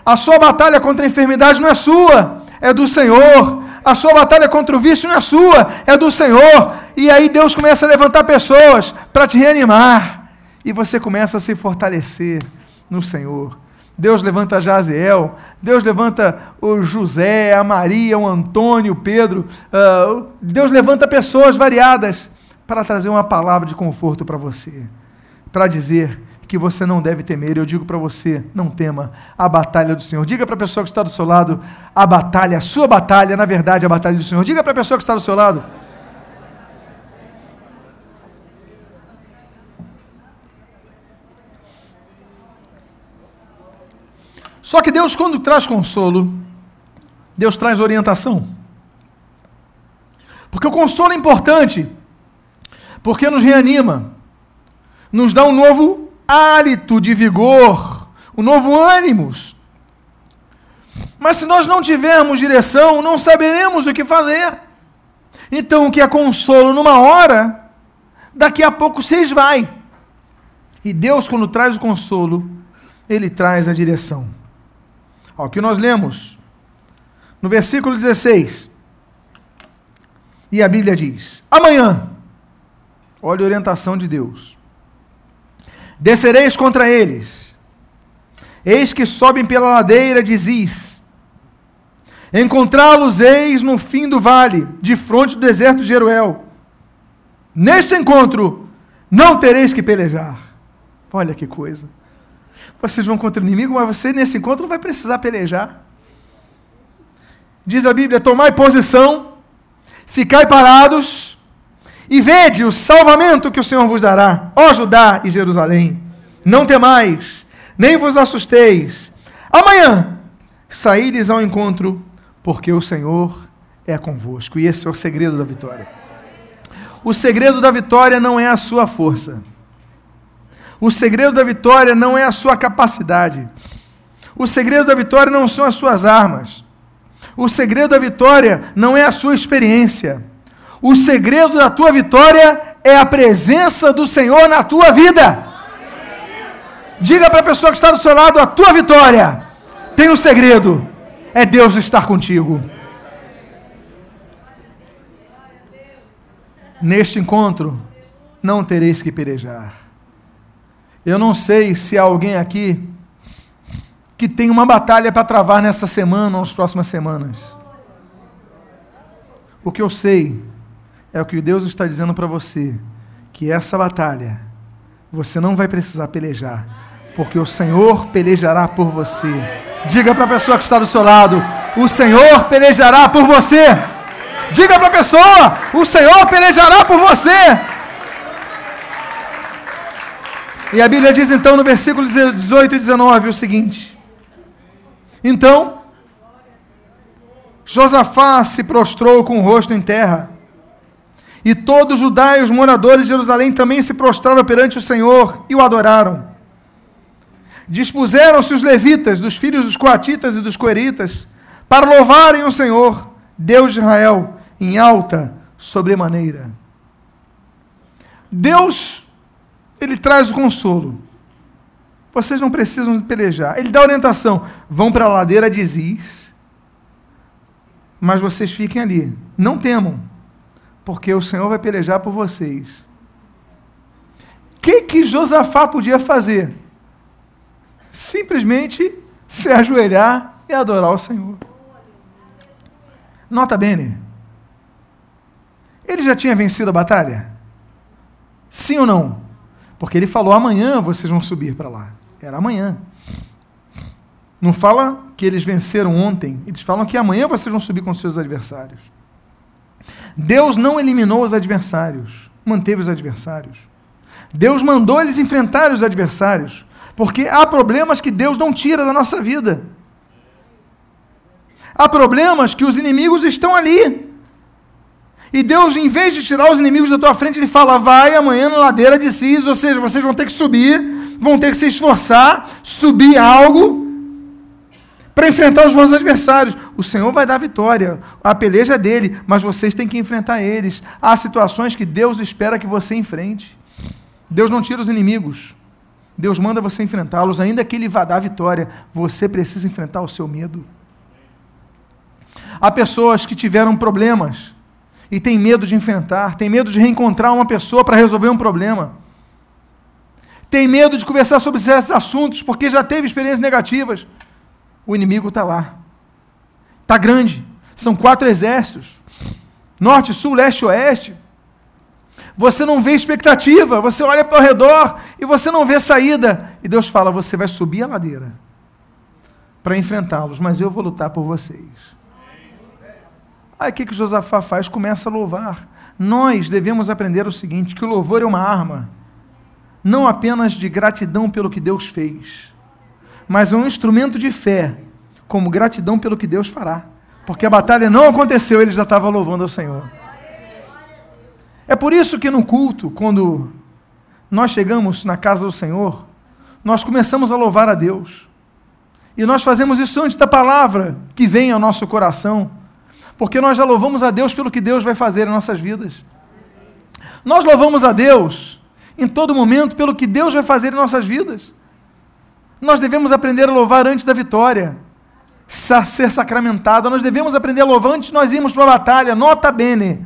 A sua batalha contra a enfermidade não é sua, é do Senhor. A sua batalha contra o vício não é sua, é do Senhor. E aí Deus começa a levantar pessoas para te reanimar. E você começa a se fortalecer no Senhor. Deus levanta Jaziel, Deus levanta o José, a Maria, o Antônio, o Pedro. Uh, Deus levanta pessoas variadas para trazer uma palavra de conforto para você, para dizer que você não deve temer. Eu digo para você, não tema a batalha do Senhor. Diga para a pessoa que está do seu lado, a batalha, a sua batalha, na verdade, a batalha do Senhor. Diga para a pessoa que está do seu lado. Só que Deus, quando traz consolo, Deus traz orientação. Porque o consolo é importante, porque nos reanima, nos dá um novo hálito de vigor, um novo ânimo. Mas se nós não tivermos direção, não saberemos o que fazer. Então, o que é consolo numa hora, daqui a pouco se esvai. E Deus, quando traz o consolo, ele traz a direção. o que nós lemos no versículo 16. E a Bíblia diz: Amanhã, olha a orientação de Deus, descereis contra eles, eis que sobem pela ladeira de Ziz, encontrá-los eis no fim do vale, de fronte do deserto de Jeruel. Neste encontro, não tereis que pelejar. Olha que coisa. Vocês vão contra o inimigo, mas você nesse encontro não vai precisar pelejar. Diz a Bíblia: tomai posição, ficai parados e vede o salvamento que o Senhor vos dará, ó Judá e Jerusalém. Não temais, nem vos assusteis. Amanhã saíres ao encontro, porque o Senhor é convosco. E esse é o segredo da vitória. O segredo da vitória não é a sua força. O segredo da vitória não é a sua capacidade. O segredo da vitória não são as suas armas. O segredo da vitória não é a sua experiência. O segredo da tua vitória é a presença do Senhor na tua vida. Diga para a pessoa que está do seu lado: a tua vitória tem um segredo: é Deus estar contigo. Neste encontro, não tereis que pelejar. Eu não sei se há alguém aqui que tem uma batalha para travar nessa semana ou nas próximas semanas. O que eu sei é o que Deus está dizendo para você, que essa batalha você não vai precisar pelejar, porque o Senhor pelejará por você. Diga para a pessoa que está do seu lado: o Senhor pelejará por você. Diga para a pessoa: o Senhor pelejará por você. E a Bíblia diz então no versículo 18 e 19 o seguinte: Então, Josafá se prostrou com o rosto em terra, e todos Judá e os moradores de Jerusalém também se prostraram perante o Senhor e o adoraram. Dispuseram-se os levitas, dos filhos dos coatitas e dos coeritas, para louvarem o Senhor, Deus de Israel, em alta sobremaneira. Deus ele traz o consolo. Vocês não precisam pelejar. Ele dá orientação. Vão para a ladeira de Ziz, mas vocês fiquem ali. Não temam, porque o Senhor vai pelejar por vocês. O que, que Josafá podia fazer? Simplesmente se ajoelhar e adorar o Senhor. Nota bene. Ele já tinha vencido a batalha? Sim ou não? Porque ele falou: amanhã vocês vão subir para lá. Era amanhã. Não fala que eles venceram ontem, eles falam que amanhã vocês vão subir com seus adversários. Deus não eliminou os adversários, manteve os adversários. Deus mandou eles enfrentar os adversários, porque há problemas que Deus não tira da nossa vida. Há problemas que os inimigos estão ali, e Deus, em vez de tirar os inimigos da tua frente, Ele fala: vai amanhã na ladeira de Cis, ou seja, vocês vão ter que subir, vão ter que se esforçar, subir algo para enfrentar os vossos adversários. O Senhor vai dar vitória, a peleja é dele, mas vocês têm que enfrentar eles. Há situações que Deus espera que você enfrente. Deus não tira os inimigos. Deus manda você enfrentá-los, ainda que Ele vá dar vitória, você precisa enfrentar o seu medo. Há pessoas que tiveram problemas e tem medo de enfrentar, tem medo de reencontrar uma pessoa para resolver um problema. Tem medo de conversar sobre certos assuntos porque já teve experiências negativas. O inimigo está lá. Está grande. São quatro exércitos: norte, sul, leste, oeste. Você não vê expectativa, você olha para o redor e você não vê saída. E Deus fala: você vai subir a ladeira para enfrentá-los, mas eu vou lutar por vocês. Aí o que, que Josafá faz? Começa a louvar. Nós devemos aprender o seguinte: que o louvor é uma arma, não apenas de gratidão pelo que Deus fez, mas é um instrumento de fé, como gratidão pelo que Deus fará. Porque a batalha não aconteceu, ele já estava louvando ao Senhor. É por isso que no culto, quando nós chegamos na casa do Senhor, nós começamos a louvar a Deus. E nós fazemos isso antes da palavra que vem ao nosso coração porque nós já louvamos a Deus pelo que Deus vai fazer em nossas vidas. Nós louvamos a Deus em todo momento pelo que Deus vai fazer em nossas vidas. Nós devemos aprender a louvar antes da vitória, ser sacramentada. Nós devemos aprender a louvar antes de nós irmos para a batalha. Nota bene,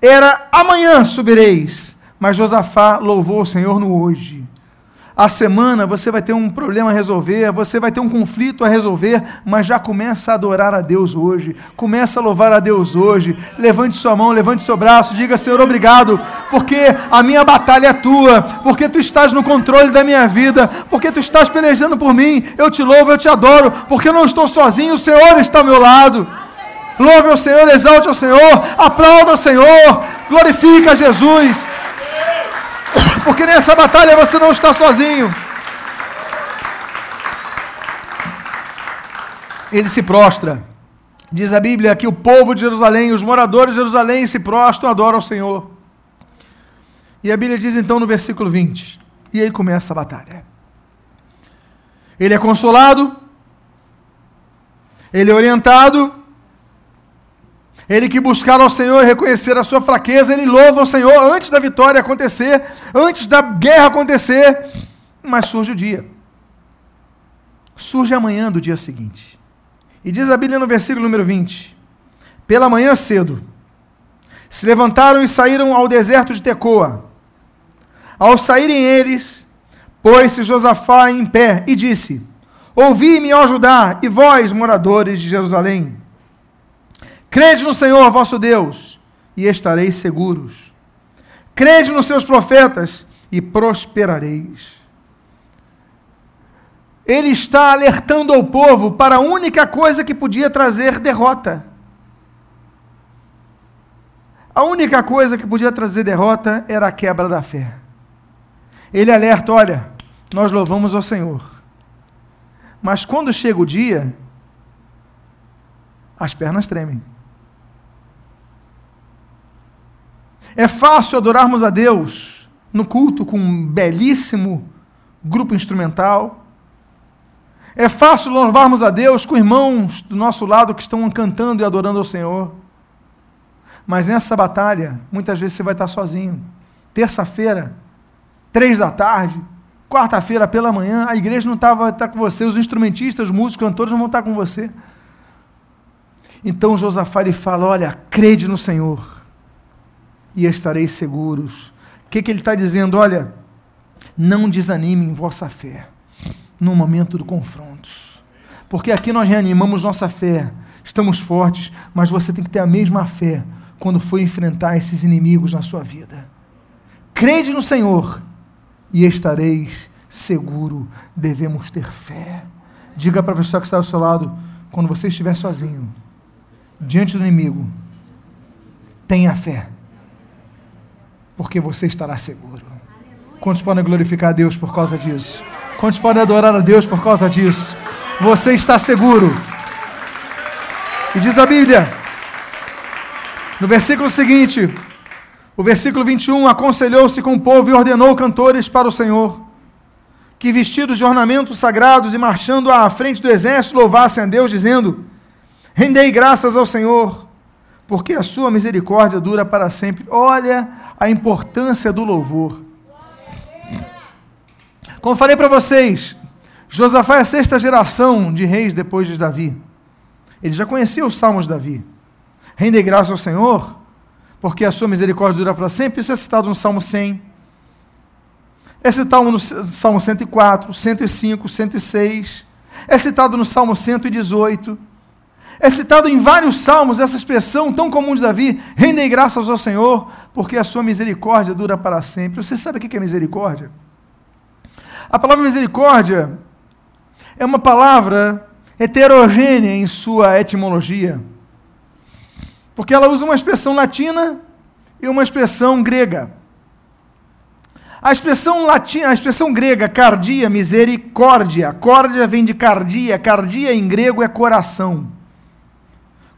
era amanhã subireis, mas Josafá louvou o Senhor no hoje a semana você vai ter um problema a resolver, você vai ter um conflito a resolver, mas já começa a adorar a Deus hoje, começa a louvar a Deus hoje. Levante sua mão, levante seu braço, diga: Senhor, obrigado, porque a minha batalha é tua, porque tu estás no controle da minha vida, porque tu estás pelejando por mim. Eu te louvo, eu te adoro, porque eu não estou sozinho, o Senhor está ao meu lado. Louve o Senhor, exalte o Senhor, aplauda o Senhor, glorifica Jesus porque nessa batalha você não está sozinho. Ele se prostra. Diz a Bíblia que o povo de Jerusalém, os moradores de Jerusalém se prostram, adoram ao Senhor. E a Bíblia diz então no versículo 20: e aí começa a batalha. Ele é consolado, ele é orientado, ele que buscar ao Senhor e reconhecer a sua fraqueza, ele louva ao Senhor antes da vitória acontecer, antes da guerra acontecer. Mas surge o dia. Surge amanhã do dia seguinte. E diz a Bíblia no versículo número 20: Pela manhã cedo, se levantaram e saíram ao deserto de Tecoa. Ao saírem eles, pôs-se Josafá em pé e disse: Ouvi-me, ó Judá, e vós, moradores de Jerusalém. Crede no Senhor vosso Deus e estareis seguros. Crede nos seus profetas e prosperareis. Ele está alertando ao povo para a única coisa que podia trazer derrota. A única coisa que podia trazer derrota era a quebra da fé. Ele alerta: olha, nós louvamos ao Senhor. Mas quando chega o dia, as pernas tremem. É fácil adorarmos a Deus no culto com um belíssimo grupo instrumental. É fácil louvarmos a Deus com irmãos do nosso lado que estão cantando e adorando ao Senhor. Mas nessa batalha, muitas vezes você vai estar sozinho. Terça-feira, três da tarde, quarta-feira pela manhã, a igreja não estava tá com você, os instrumentistas, os músicos, cantores não vão estar com você. Então Josafá lhe fala: Olha, crede no Senhor e estareis seguros. O que, que ele está dizendo? Olha, não desanime em vossa fé no momento do confronto. Porque aqui nós reanimamos nossa fé, estamos fortes, mas você tem que ter a mesma fé quando for enfrentar esses inimigos na sua vida. Crede no Senhor e estareis seguro. Devemos ter fé. Diga para a pessoa que está ao seu lado, quando você estiver sozinho, diante do inimigo, tenha fé porque você estará seguro. Quantos podem glorificar a Deus por causa disso? Quantos podem adorar a Deus por causa disso? Você está seguro. E diz a Bíblia, no versículo seguinte, o versículo 21, aconselhou-se com o povo e ordenou cantores para o Senhor, que vestidos de ornamentos sagrados e marchando à frente do exército louvassem a Deus, dizendo: Rendei graças ao Senhor, porque a sua misericórdia dura para sempre. Olha a importância do louvor. Como falei para vocês, Josafá é a sexta geração de reis depois de Davi. Ele já conhecia os salmos de Davi. Rende graça ao Senhor, porque a sua misericórdia dura para sempre. Isso é citado no Salmo 100. É citado no Salmo 104, 105, 106. É citado no Salmo 118. É citado em vários salmos essa expressão tão comum de Davi: rendei graças ao Senhor, porque a sua misericórdia dura para sempre. Você sabe o que é misericórdia? A palavra misericórdia é uma palavra heterogênea em sua etimologia, porque ela usa uma expressão latina e uma expressão grega. A expressão latina, a expressão grega, cardia, misericórdia, córdia vem de cardia, cardia em grego é coração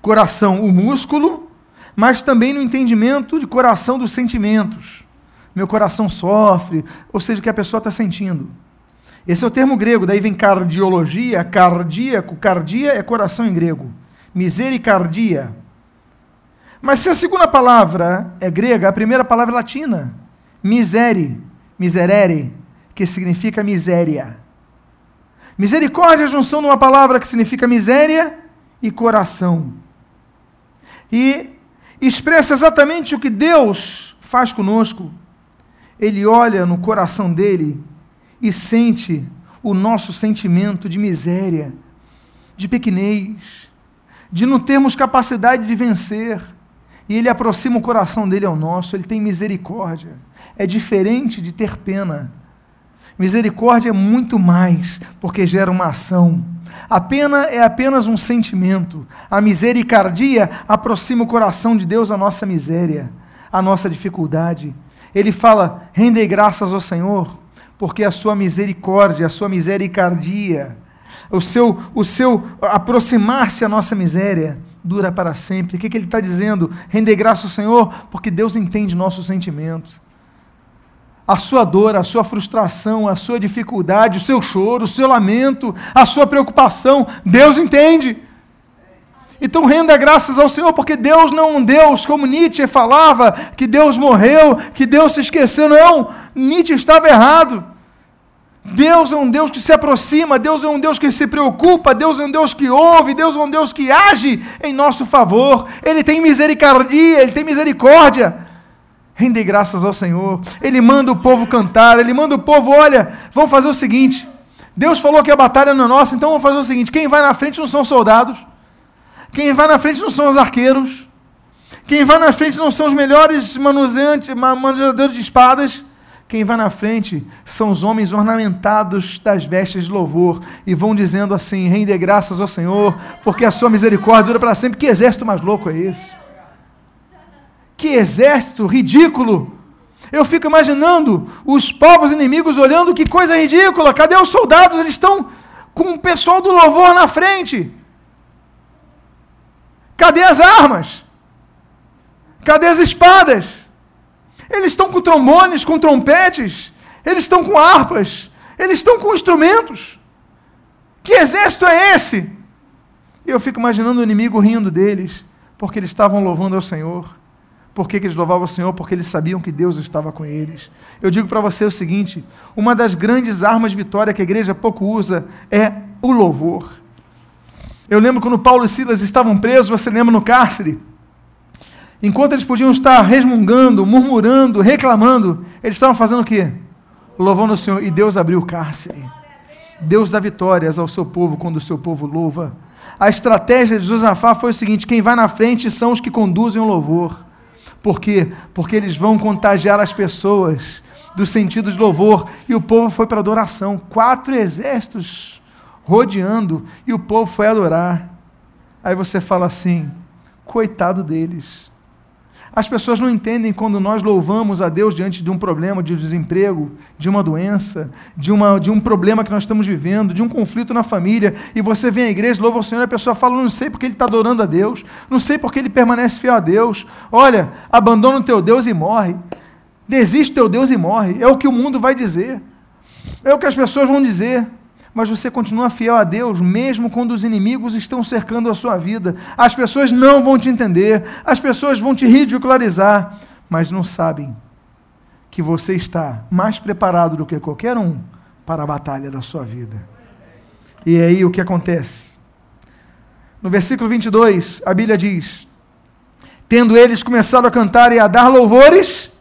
coração, o músculo, mas também no entendimento de coração dos sentimentos. Meu coração sofre, ou seja, o que a pessoa está sentindo. Esse é o termo grego, daí vem cardiologia, cardíaco, cardia é coração em grego. Misericardia. Mas se a segunda palavra é grega, a primeira palavra é latina, misere, miserere, que significa miséria. Misericórdia é a junção de uma palavra que significa miséria e coração. E expressa exatamente o que Deus faz conosco. Ele olha no coração dele e sente o nosso sentimento de miséria, de pequenez, de não termos capacidade de vencer. E ele aproxima o coração dele ao nosso, ele tem misericórdia. É diferente de ter pena. Misericórdia é muito mais, porque gera uma ação. A pena é apenas um sentimento. A misericórdia aproxima o coração de Deus à nossa miséria, à nossa dificuldade. Ele fala: rendei graças ao Senhor, porque a sua misericórdia, a sua misericórdia, o seu, o seu aproximar-se à nossa miséria dura para sempre. O que, que ele está dizendo? Render graça ao Senhor, porque Deus entende nossos sentimentos. A sua dor, a sua frustração, a sua dificuldade, o seu choro, o seu lamento, a sua preocupação, Deus entende. Então renda graças ao Senhor, porque Deus não é um Deus, como Nietzsche falava, que Deus morreu, que Deus se esqueceu. Não, Nietzsche estava errado. Deus é um Deus que se aproxima, Deus é um Deus que se preocupa, Deus é um Deus que ouve, Deus é um Deus que age em nosso favor. Ele tem misericórdia, ele tem misericórdia. Rende graças ao Senhor. Ele manda o povo cantar, ele manda o povo, olha, vamos fazer o seguinte. Deus falou que a batalha não é nossa, então vamos fazer o seguinte: quem vai na frente não são soldados, quem vai na frente não são os arqueiros, quem vai na frente não são os melhores manuseadores de espadas, quem vai na frente são os homens ornamentados das vestes de louvor e vão dizendo assim: rende graças ao Senhor, porque a sua misericórdia dura para sempre. Que exército mais louco é esse? Que exército ridículo! Eu fico imaginando os povos inimigos olhando, que coisa ridícula! Cadê os soldados? Eles estão com o pessoal do louvor na frente. Cadê as armas? Cadê as espadas? Eles estão com trombones, com trompetes, eles estão com harpas, eles estão com instrumentos. Que exército é esse? E eu fico imaginando o inimigo rindo deles, porque eles estavam louvando ao Senhor. Por que, que eles louvavam o Senhor? Porque eles sabiam que Deus estava com eles. Eu digo para você o seguinte: uma das grandes armas de vitória que a igreja pouco usa é o louvor. Eu lembro quando Paulo e Silas estavam presos, você lembra no cárcere? Enquanto eles podiam estar resmungando, murmurando, reclamando, eles estavam fazendo o quê? Louvando o Senhor. E Deus abriu o cárcere. Deus dá vitórias ao seu povo quando o seu povo louva. A estratégia de Josafá foi o seguinte: quem vai na frente são os que conduzem o louvor. Por quê? Porque eles vão contagiar as pessoas do sentido de louvor. E o povo foi para adoração. Quatro exércitos rodeando e o povo foi adorar. Aí você fala assim: coitado deles. As pessoas não entendem quando nós louvamos a Deus diante de um problema, de desemprego, de uma doença, de, uma, de um problema que nós estamos vivendo, de um conflito na família, e você vem à igreja, louva o Senhor, e a pessoa fala: não sei porque ele está adorando a Deus, não sei porque ele permanece fiel a Deus. Olha, abandona o teu Deus e morre. Desiste teu Deus e morre. É o que o mundo vai dizer. É o que as pessoas vão dizer mas você continua fiel a Deus, mesmo quando os inimigos estão cercando a sua vida. As pessoas não vão te entender, as pessoas vão te ridicularizar, mas não sabem que você está mais preparado do que qualquer um para a batalha da sua vida. E aí o que acontece? No versículo 22, a Bíblia diz: Tendo eles começado a cantar e a dar louvores,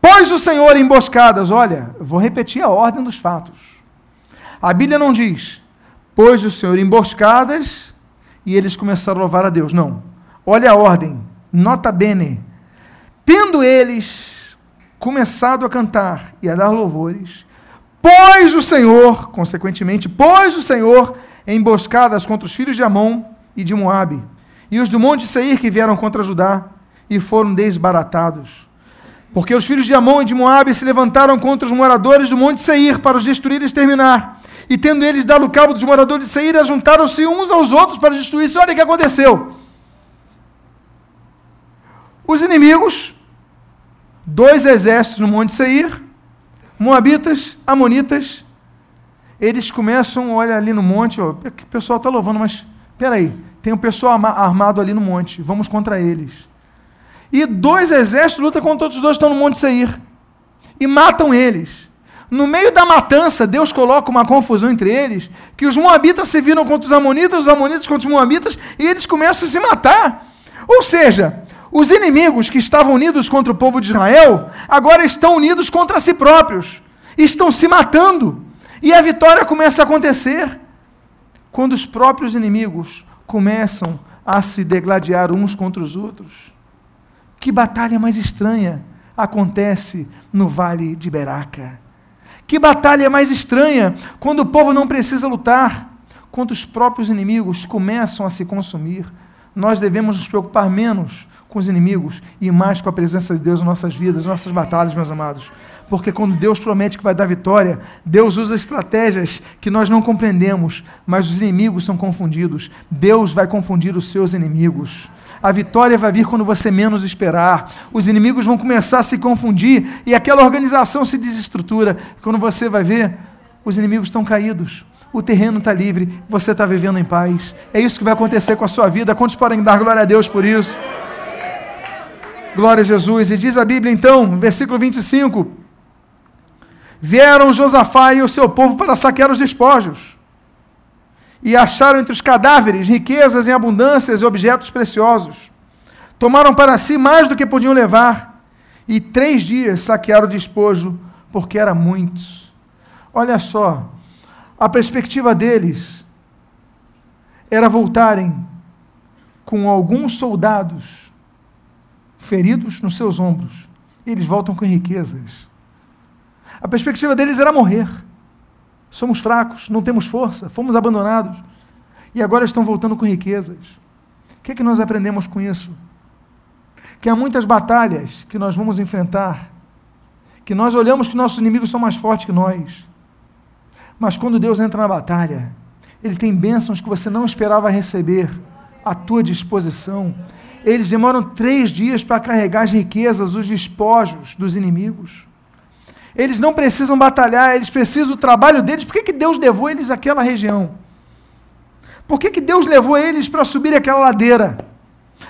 pôs o Senhor emboscadas. Olha, vou repetir a ordem dos fatos. A Bíblia não diz, pôs o Senhor emboscadas e eles começaram a louvar a Deus. Não. Olha a ordem. Nota bene. Tendo eles começado a cantar e a dar louvores, pôs o Senhor, consequentemente, pôs o Senhor emboscadas contra os filhos de Amon e de Moabe, e os do monte Seir que vieram contra Judá, e foram desbaratados. Porque os filhos de Amon e de Moabe se levantaram contra os moradores do monte Seir para os destruir e exterminar e tendo eles dado cabo dos moradores de Seir, juntaram-se uns aos outros para destruir-se. Olha o que aconteceu. Os inimigos, dois exércitos no Monte Seir, Moabitas, Amonitas, eles começam, olha ali no monte, ó, o pessoal está louvando, mas Peraí, tem um pessoal armado ali no monte, vamos contra eles. E dois exércitos lutam contra outros dois que estão no Monte Seir. E matam eles. No meio da matança, Deus coloca uma confusão entre eles, que os moabitas se viram contra os amonitas, os amonitas contra os moabitas, e eles começam a se matar. Ou seja, os inimigos que estavam unidos contra o povo de Israel, agora estão unidos contra si próprios. Estão se matando. E a vitória começa a acontecer quando os próprios inimigos começam a se degladiar uns contra os outros. Que batalha mais estranha acontece no vale de Beraca. Que batalha mais estranha quando o povo não precisa lutar, quando os próprios inimigos começam a se consumir. Nós devemos nos preocupar menos com os inimigos e mais com a presença de Deus em nossas vidas, em nossas batalhas, meus amados. Porque quando Deus promete que vai dar vitória, Deus usa estratégias que nós não compreendemos, mas os inimigos são confundidos. Deus vai confundir os seus inimigos. A vitória vai vir quando você menos esperar. Os inimigos vão começar a se confundir e aquela organização se desestrutura. Quando você vai ver, os inimigos estão caídos. O terreno está livre, você está vivendo em paz. É isso que vai acontecer com a sua vida. Quantos podem dar glória a Deus por isso? Glória a Jesus. E diz a Bíblia então, versículo 25: Vieram Josafá e o seu povo para saquear os despojos e acharam entre os cadáveres riquezas em abundâncias e objetos preciosos. Tomaram para si mais do que podiam levar, e três dias saquearam o despojo, porque era muito. Olha só, a perspectiva deles era voltarem com alguns soldados feridos nos seus ombros. Eles voltam com riquezas. A perspectiva deles era morrer. Somos fracos, não temos força, fomos abandonados e agora estão voltando com riquezas. O que é que nós aprendemos com isso? Que há muitas batalhas que nós vamos enfrentar, que nós olhamos que nossos inimigos são mais fortes que nós. Mas quando Deus entra na batalha, Ele tem bênçãos que você não esperava receber à tua disposição. Eles demoram três dias para carregar as riquezas, os despojos dos inimigos. Eles não precisam batalhar, eles precisam do trabalho deles. Por que, que Deus levou eles àquela região? Por que, que Deus levou eles para subir aquela ladeira?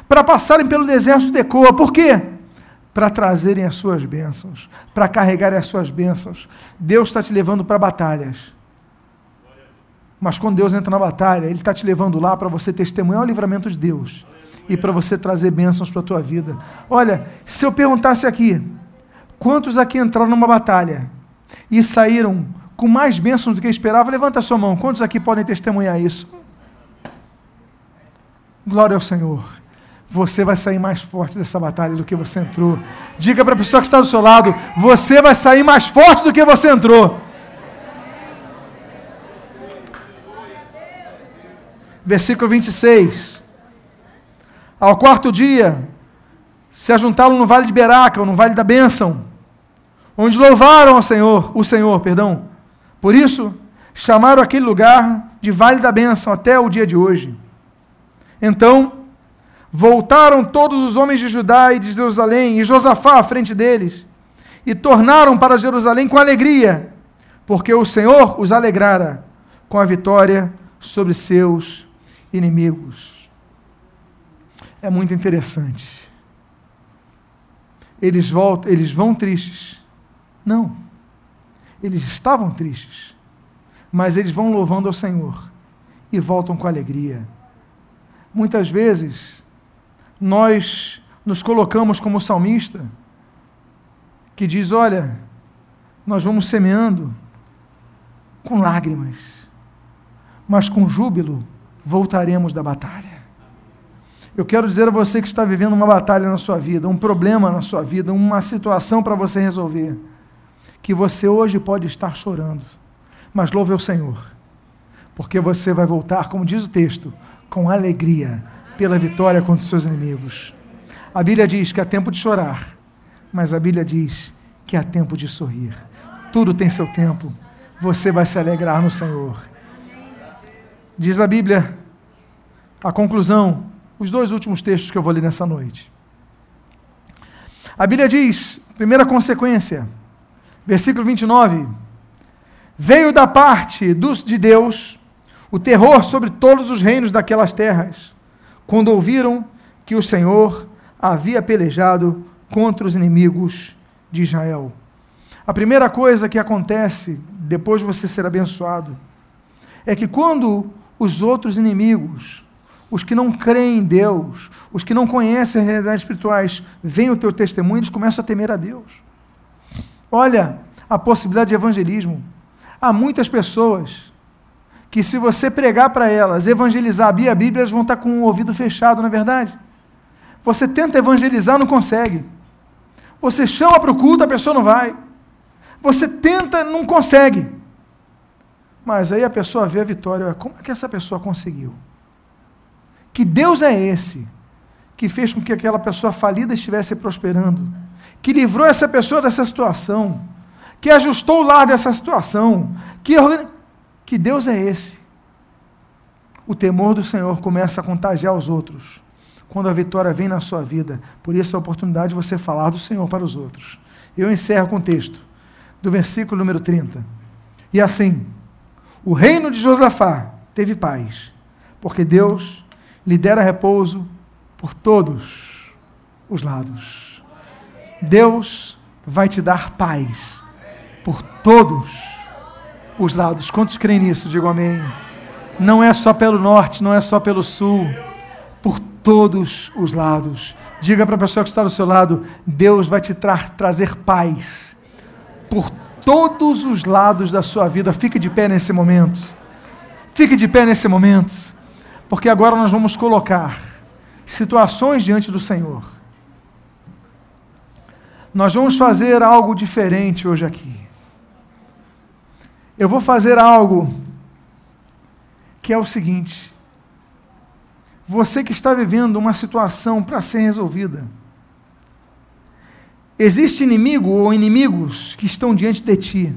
Para passarem pelo deserto de Tecoa. Por quê? Para trazerem as suas bênçãos, para carregarem as suas bênçãos. Deus está te levando para batalhas. Mas quando Deus entra na batalha, Ele está te levando lá para você testemunhar o livramento de Deus e para você trazer bênçãos para a tua vida. Olha, se eu perguntasse aqui, Quantos aqui entraram numa batalha e saíram com mais bênçãos do que esperavam? Levanta a sua mão. Quantos aqui podem testemunhar isso? Glória ao Senhor. Você vai sair mais forte dessa batalha do que você entrou. Diga para a pessoa que está do seu lado: você vai sair mais forte do que você entrou. Versículo 26. Ao quarto dia, se ajuntaram no vale de Beraca, no vale da bênção onde louvaram ao Senhor, o Senhor, perdão. Por isso, chamaram aquele lugar de Vale da Bênção até o dia de hoje. Então, voltaram todos os homens de Judá e de Jerusalém, e Josafá à frente deles, e tornaram para Jerusalém com alegria, porque o Senhor os alegrara com a vitória sobre seus inimigos. É muito interessante. Eles voltam, eles vão tristes, não. Eles estavam tristes, mas eles vão louvando ao Senhor e voltam com alegria. Muitas vezes, nós nos colocamos como salmista, que diz: Olha, nós vamos semeando com lágrimas, mas com júbilo voltaremos da batalha. Eu quero dizer a você que está vivendo uma batalha na sua vida, um problema na sua vida, uma situação para você resolver que você hoje pode estar chorando, mas louve ao Senhor, porque você vai voltar, como diz o texto, com alegria pela vitória contra os seus inimigos. A Bíblia diz que há tempo de chorar, mas a Bíblia diz que há tempo de sorrir. Tudo tem seu tempo. Você vai se alegrar no Senhor. Diz a Bíblia, a conclusão, os dois últimos textos que eu vou ler nessa noite. A Bíblia diz, primeira consequência, Versículo 29. Veio da parte dos, de Deus o terror sobre todos os reinos daquelas terras, quando ouviram que o Senhor havia pelejado contra os inimigos de Israel. A primeira coisa que acontece depois de você ser abençoado é que quando os outros inimigos, os que não creem em Deus, os que não conhecem as realidades espirituais, veem o teu testemunho, eles começam a temer a Deus. Olha a possibilidade de evangelismo. Há muitas pessoas que, se você pregar para elas, evangelizar a Bíblia, elas vão estar com o ouvido fechado, não é verdade? Você tenta evangelizar, não consegue. Você chama para o culto, a pessoa não vai. Você tenta, não consegue. Mas aí a pessoa vê a vitória. Como é que essa pessoa conseguiu? Que Deus é esse que fez com que aquela pessoa falida estivesse prosperando? Que livrou essa pessoa dessa situação? Que ajustou o lar dessa situação? Que, que Deus é esse? O temor do Senhor começa a contagiar os outros quando a vitória vem na sua vida. Por isso a oportunidade de você falar do Senhor para os outros. Eu encerro com o texto do versículo número 30. E assim, o reino de Josafá teve paz, porque Deus lhe dera repouso por todos os lados. Deus vai te dar paz por todos os lados. Quantos creem nisso? Digo amém. Não é só pelo norte, não é só pelo sul, por todos os lados. Diga para a pessoa que está do seu lado: Deus vai te tra trazer paz por todos os lados da sua vida. Fique de pé nesse momento. Fique de pé nesse momento. Porque agora nós vamos colocar situações diante do Senhor. Nós vamos fazer algo diferente hoje aqui. Eu vou fazer algo que é o seguinte: você que está vivendo uma situação para ser resolvida, existe inimigo ou inimigos que estão diante de ti,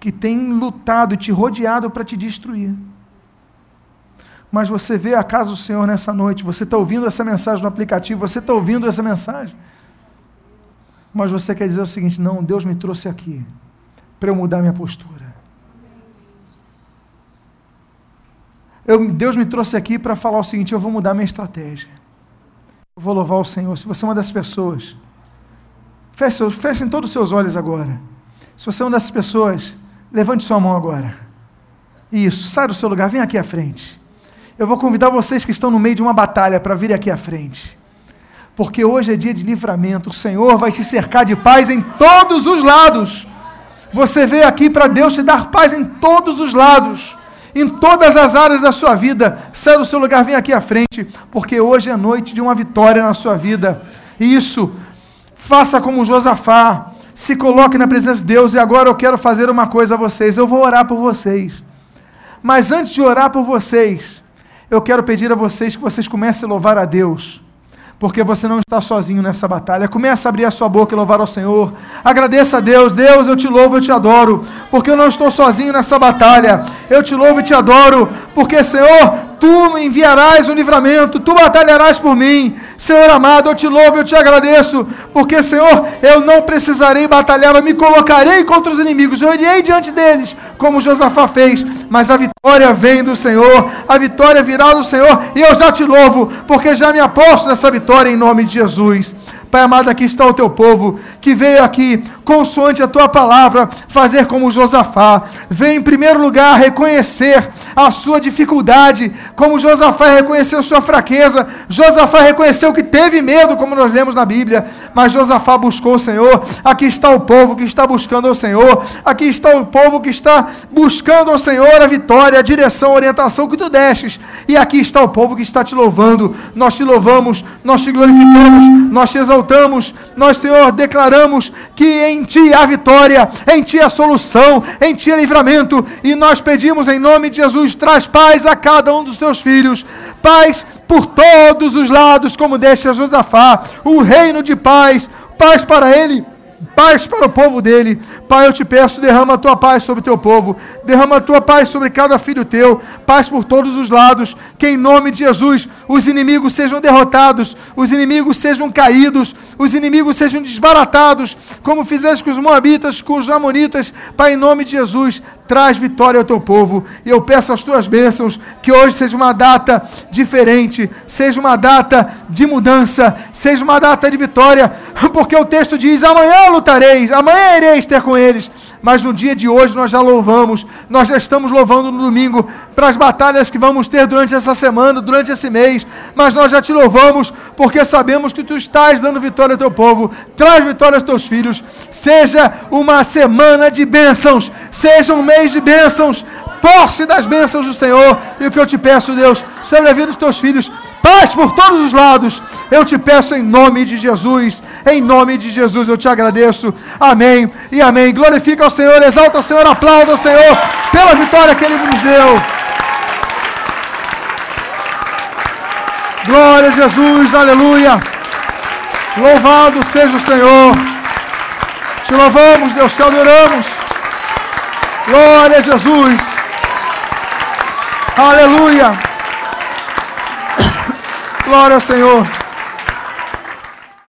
que têm lutado e te rodeado para te destruir. Mas você vê a casa do Senhor nessa noite, você está ouvindo essa mensagem no aplicativo, você está ouvindo essa mensagem. Mas você quer dizer o seguinte: não, Deus me trouxe aqui para eu mudar minha postura. Eu, Deus me trouxe aqui para falar o seguinte: eu vou mudar minha estratégia. Eu vou louvar o Senhor. Se você é uma dessas pessoas, feche, fechem todos os seus olhos agora. Se você é uma dessas pessoas, levante sua mão agora. Isso, sai do seu lugar, vem aqui à frente. Eu vou convidar vocês que estão no meio de uma batalha para virem aqui à frente. Porque hoje é dia de livramento. O Senhor vai te cercar de paz em todos os lados. Você veio aqui para Deus te dar paz em todos os lados em todas as áreas da sua vida. Sai do seu lugar, vem aqui à frente, porque hoje é noite de uma vitória na sua vida. Isso, faça como Josafá, se coloque na presença de Deus. E agora eu quero fazer uma coisa a vocês: eu vou orar por vocês. Mas antes de orar por vocês, eu quero pedir a vocês que vocês comecem a louvar a Deus porque você não está sozinho nessa batalha. Comece a abrir a sua boca e louvar ao Senhor. Agradeça a Deus. Deus, eu te louvo, eu te adoro, porque eu não estou sozinho nessa batalha. Eu te louvo e te adoro, porque, Senhor, tu enviarás o livramento, tu batalharás por mim. Senhor amado, eu te louvo, eu te agradeço, porque, Senhor, eu não precisarei batalhar, eu me colocarei contra os inimigos, eu irei diante deles, como Josafá fez, mas a vitória vem do Senhor, a vitória virá do Senhor, e eu já te louvo, porque já me aposto nessa vitória em nome de Jesus. Pai amado, aqui está o teu povo que veio aqui, consoante a tua palavra, fazer como Josafá. Vem em primeiro lugar reconhecer a sua dificuldade, como Josafá reconheceu sua fraqueza. Josafá reconheceu que teve medo, como nós lemos na Bíblia, mas Josafá buscou o Senhor. Aqui está o povo que está buscando o Senhor. Aqui está o povo que está buscando ao Senhor a vitória, a direção, a orientação que tu destes. E aqui está o povo que está te louvando. Nós te louvamos, nós te glorificamos, nós te exaltamos exaltamos, nós, Senhor, declaramos que em Ti há vitória, em Ti há solução, em Ti há livramento, e nós pedimos em nome de Jesus, traz paz a cada um dos Teus filhos, paz por todos os lados, como deste a Josafá, o reino de paz, paz para ele paz para o povo dele. Pai, eu te peço, derrama a tua paz sobre o teu povo, derrama a tua paz sobre cada filho teu, paz por todos os lados, que em nome de Jesus os inimigos sejam derrotados, os inimigos sejam caídos, os inimigos sejam desbaratados, como fizeste com os moabitas, com os amonitas, Pai, em nome de Jesus, traz vitória ao teu povo. E eu peço as tuas bênçãos, que hoje seja uma data diferente, seja uma data de mudança, seja uma data de vitória, porque o texto diz: amanhã lutareis, amanhã ireis ter com eles. Mas no dia de hoje nós já louvamos, nós já estamos louvando no domingo para as batalhas que vamos ter durante essa semana, durante esse mês. Mas nós já te louvamos porque sabemos que tu estás dando vitória ao teu povo, traz vitória aos teus filhos. Seja uma semana de bênçãos, seja um mês de bênçãos, posse das bênçãos do Senhor. E o que eu te peço, Deus, sobre a vida dos teus filhos, paz por todos os lados. Eu te peço em nome de Jesus, em nome de Jesus eu te agradeço. Amém e amém. Glorifica ao Senhor, exalta o Senhor, aplauda ao Senhor pela vitória que Ele nos deu. Glória a Jesus, aleluia. Louvado seja o Senhor. Te louvamos, Deus, te adoramos. Glória a Jesus. Aleluia. Glória ao Senhor.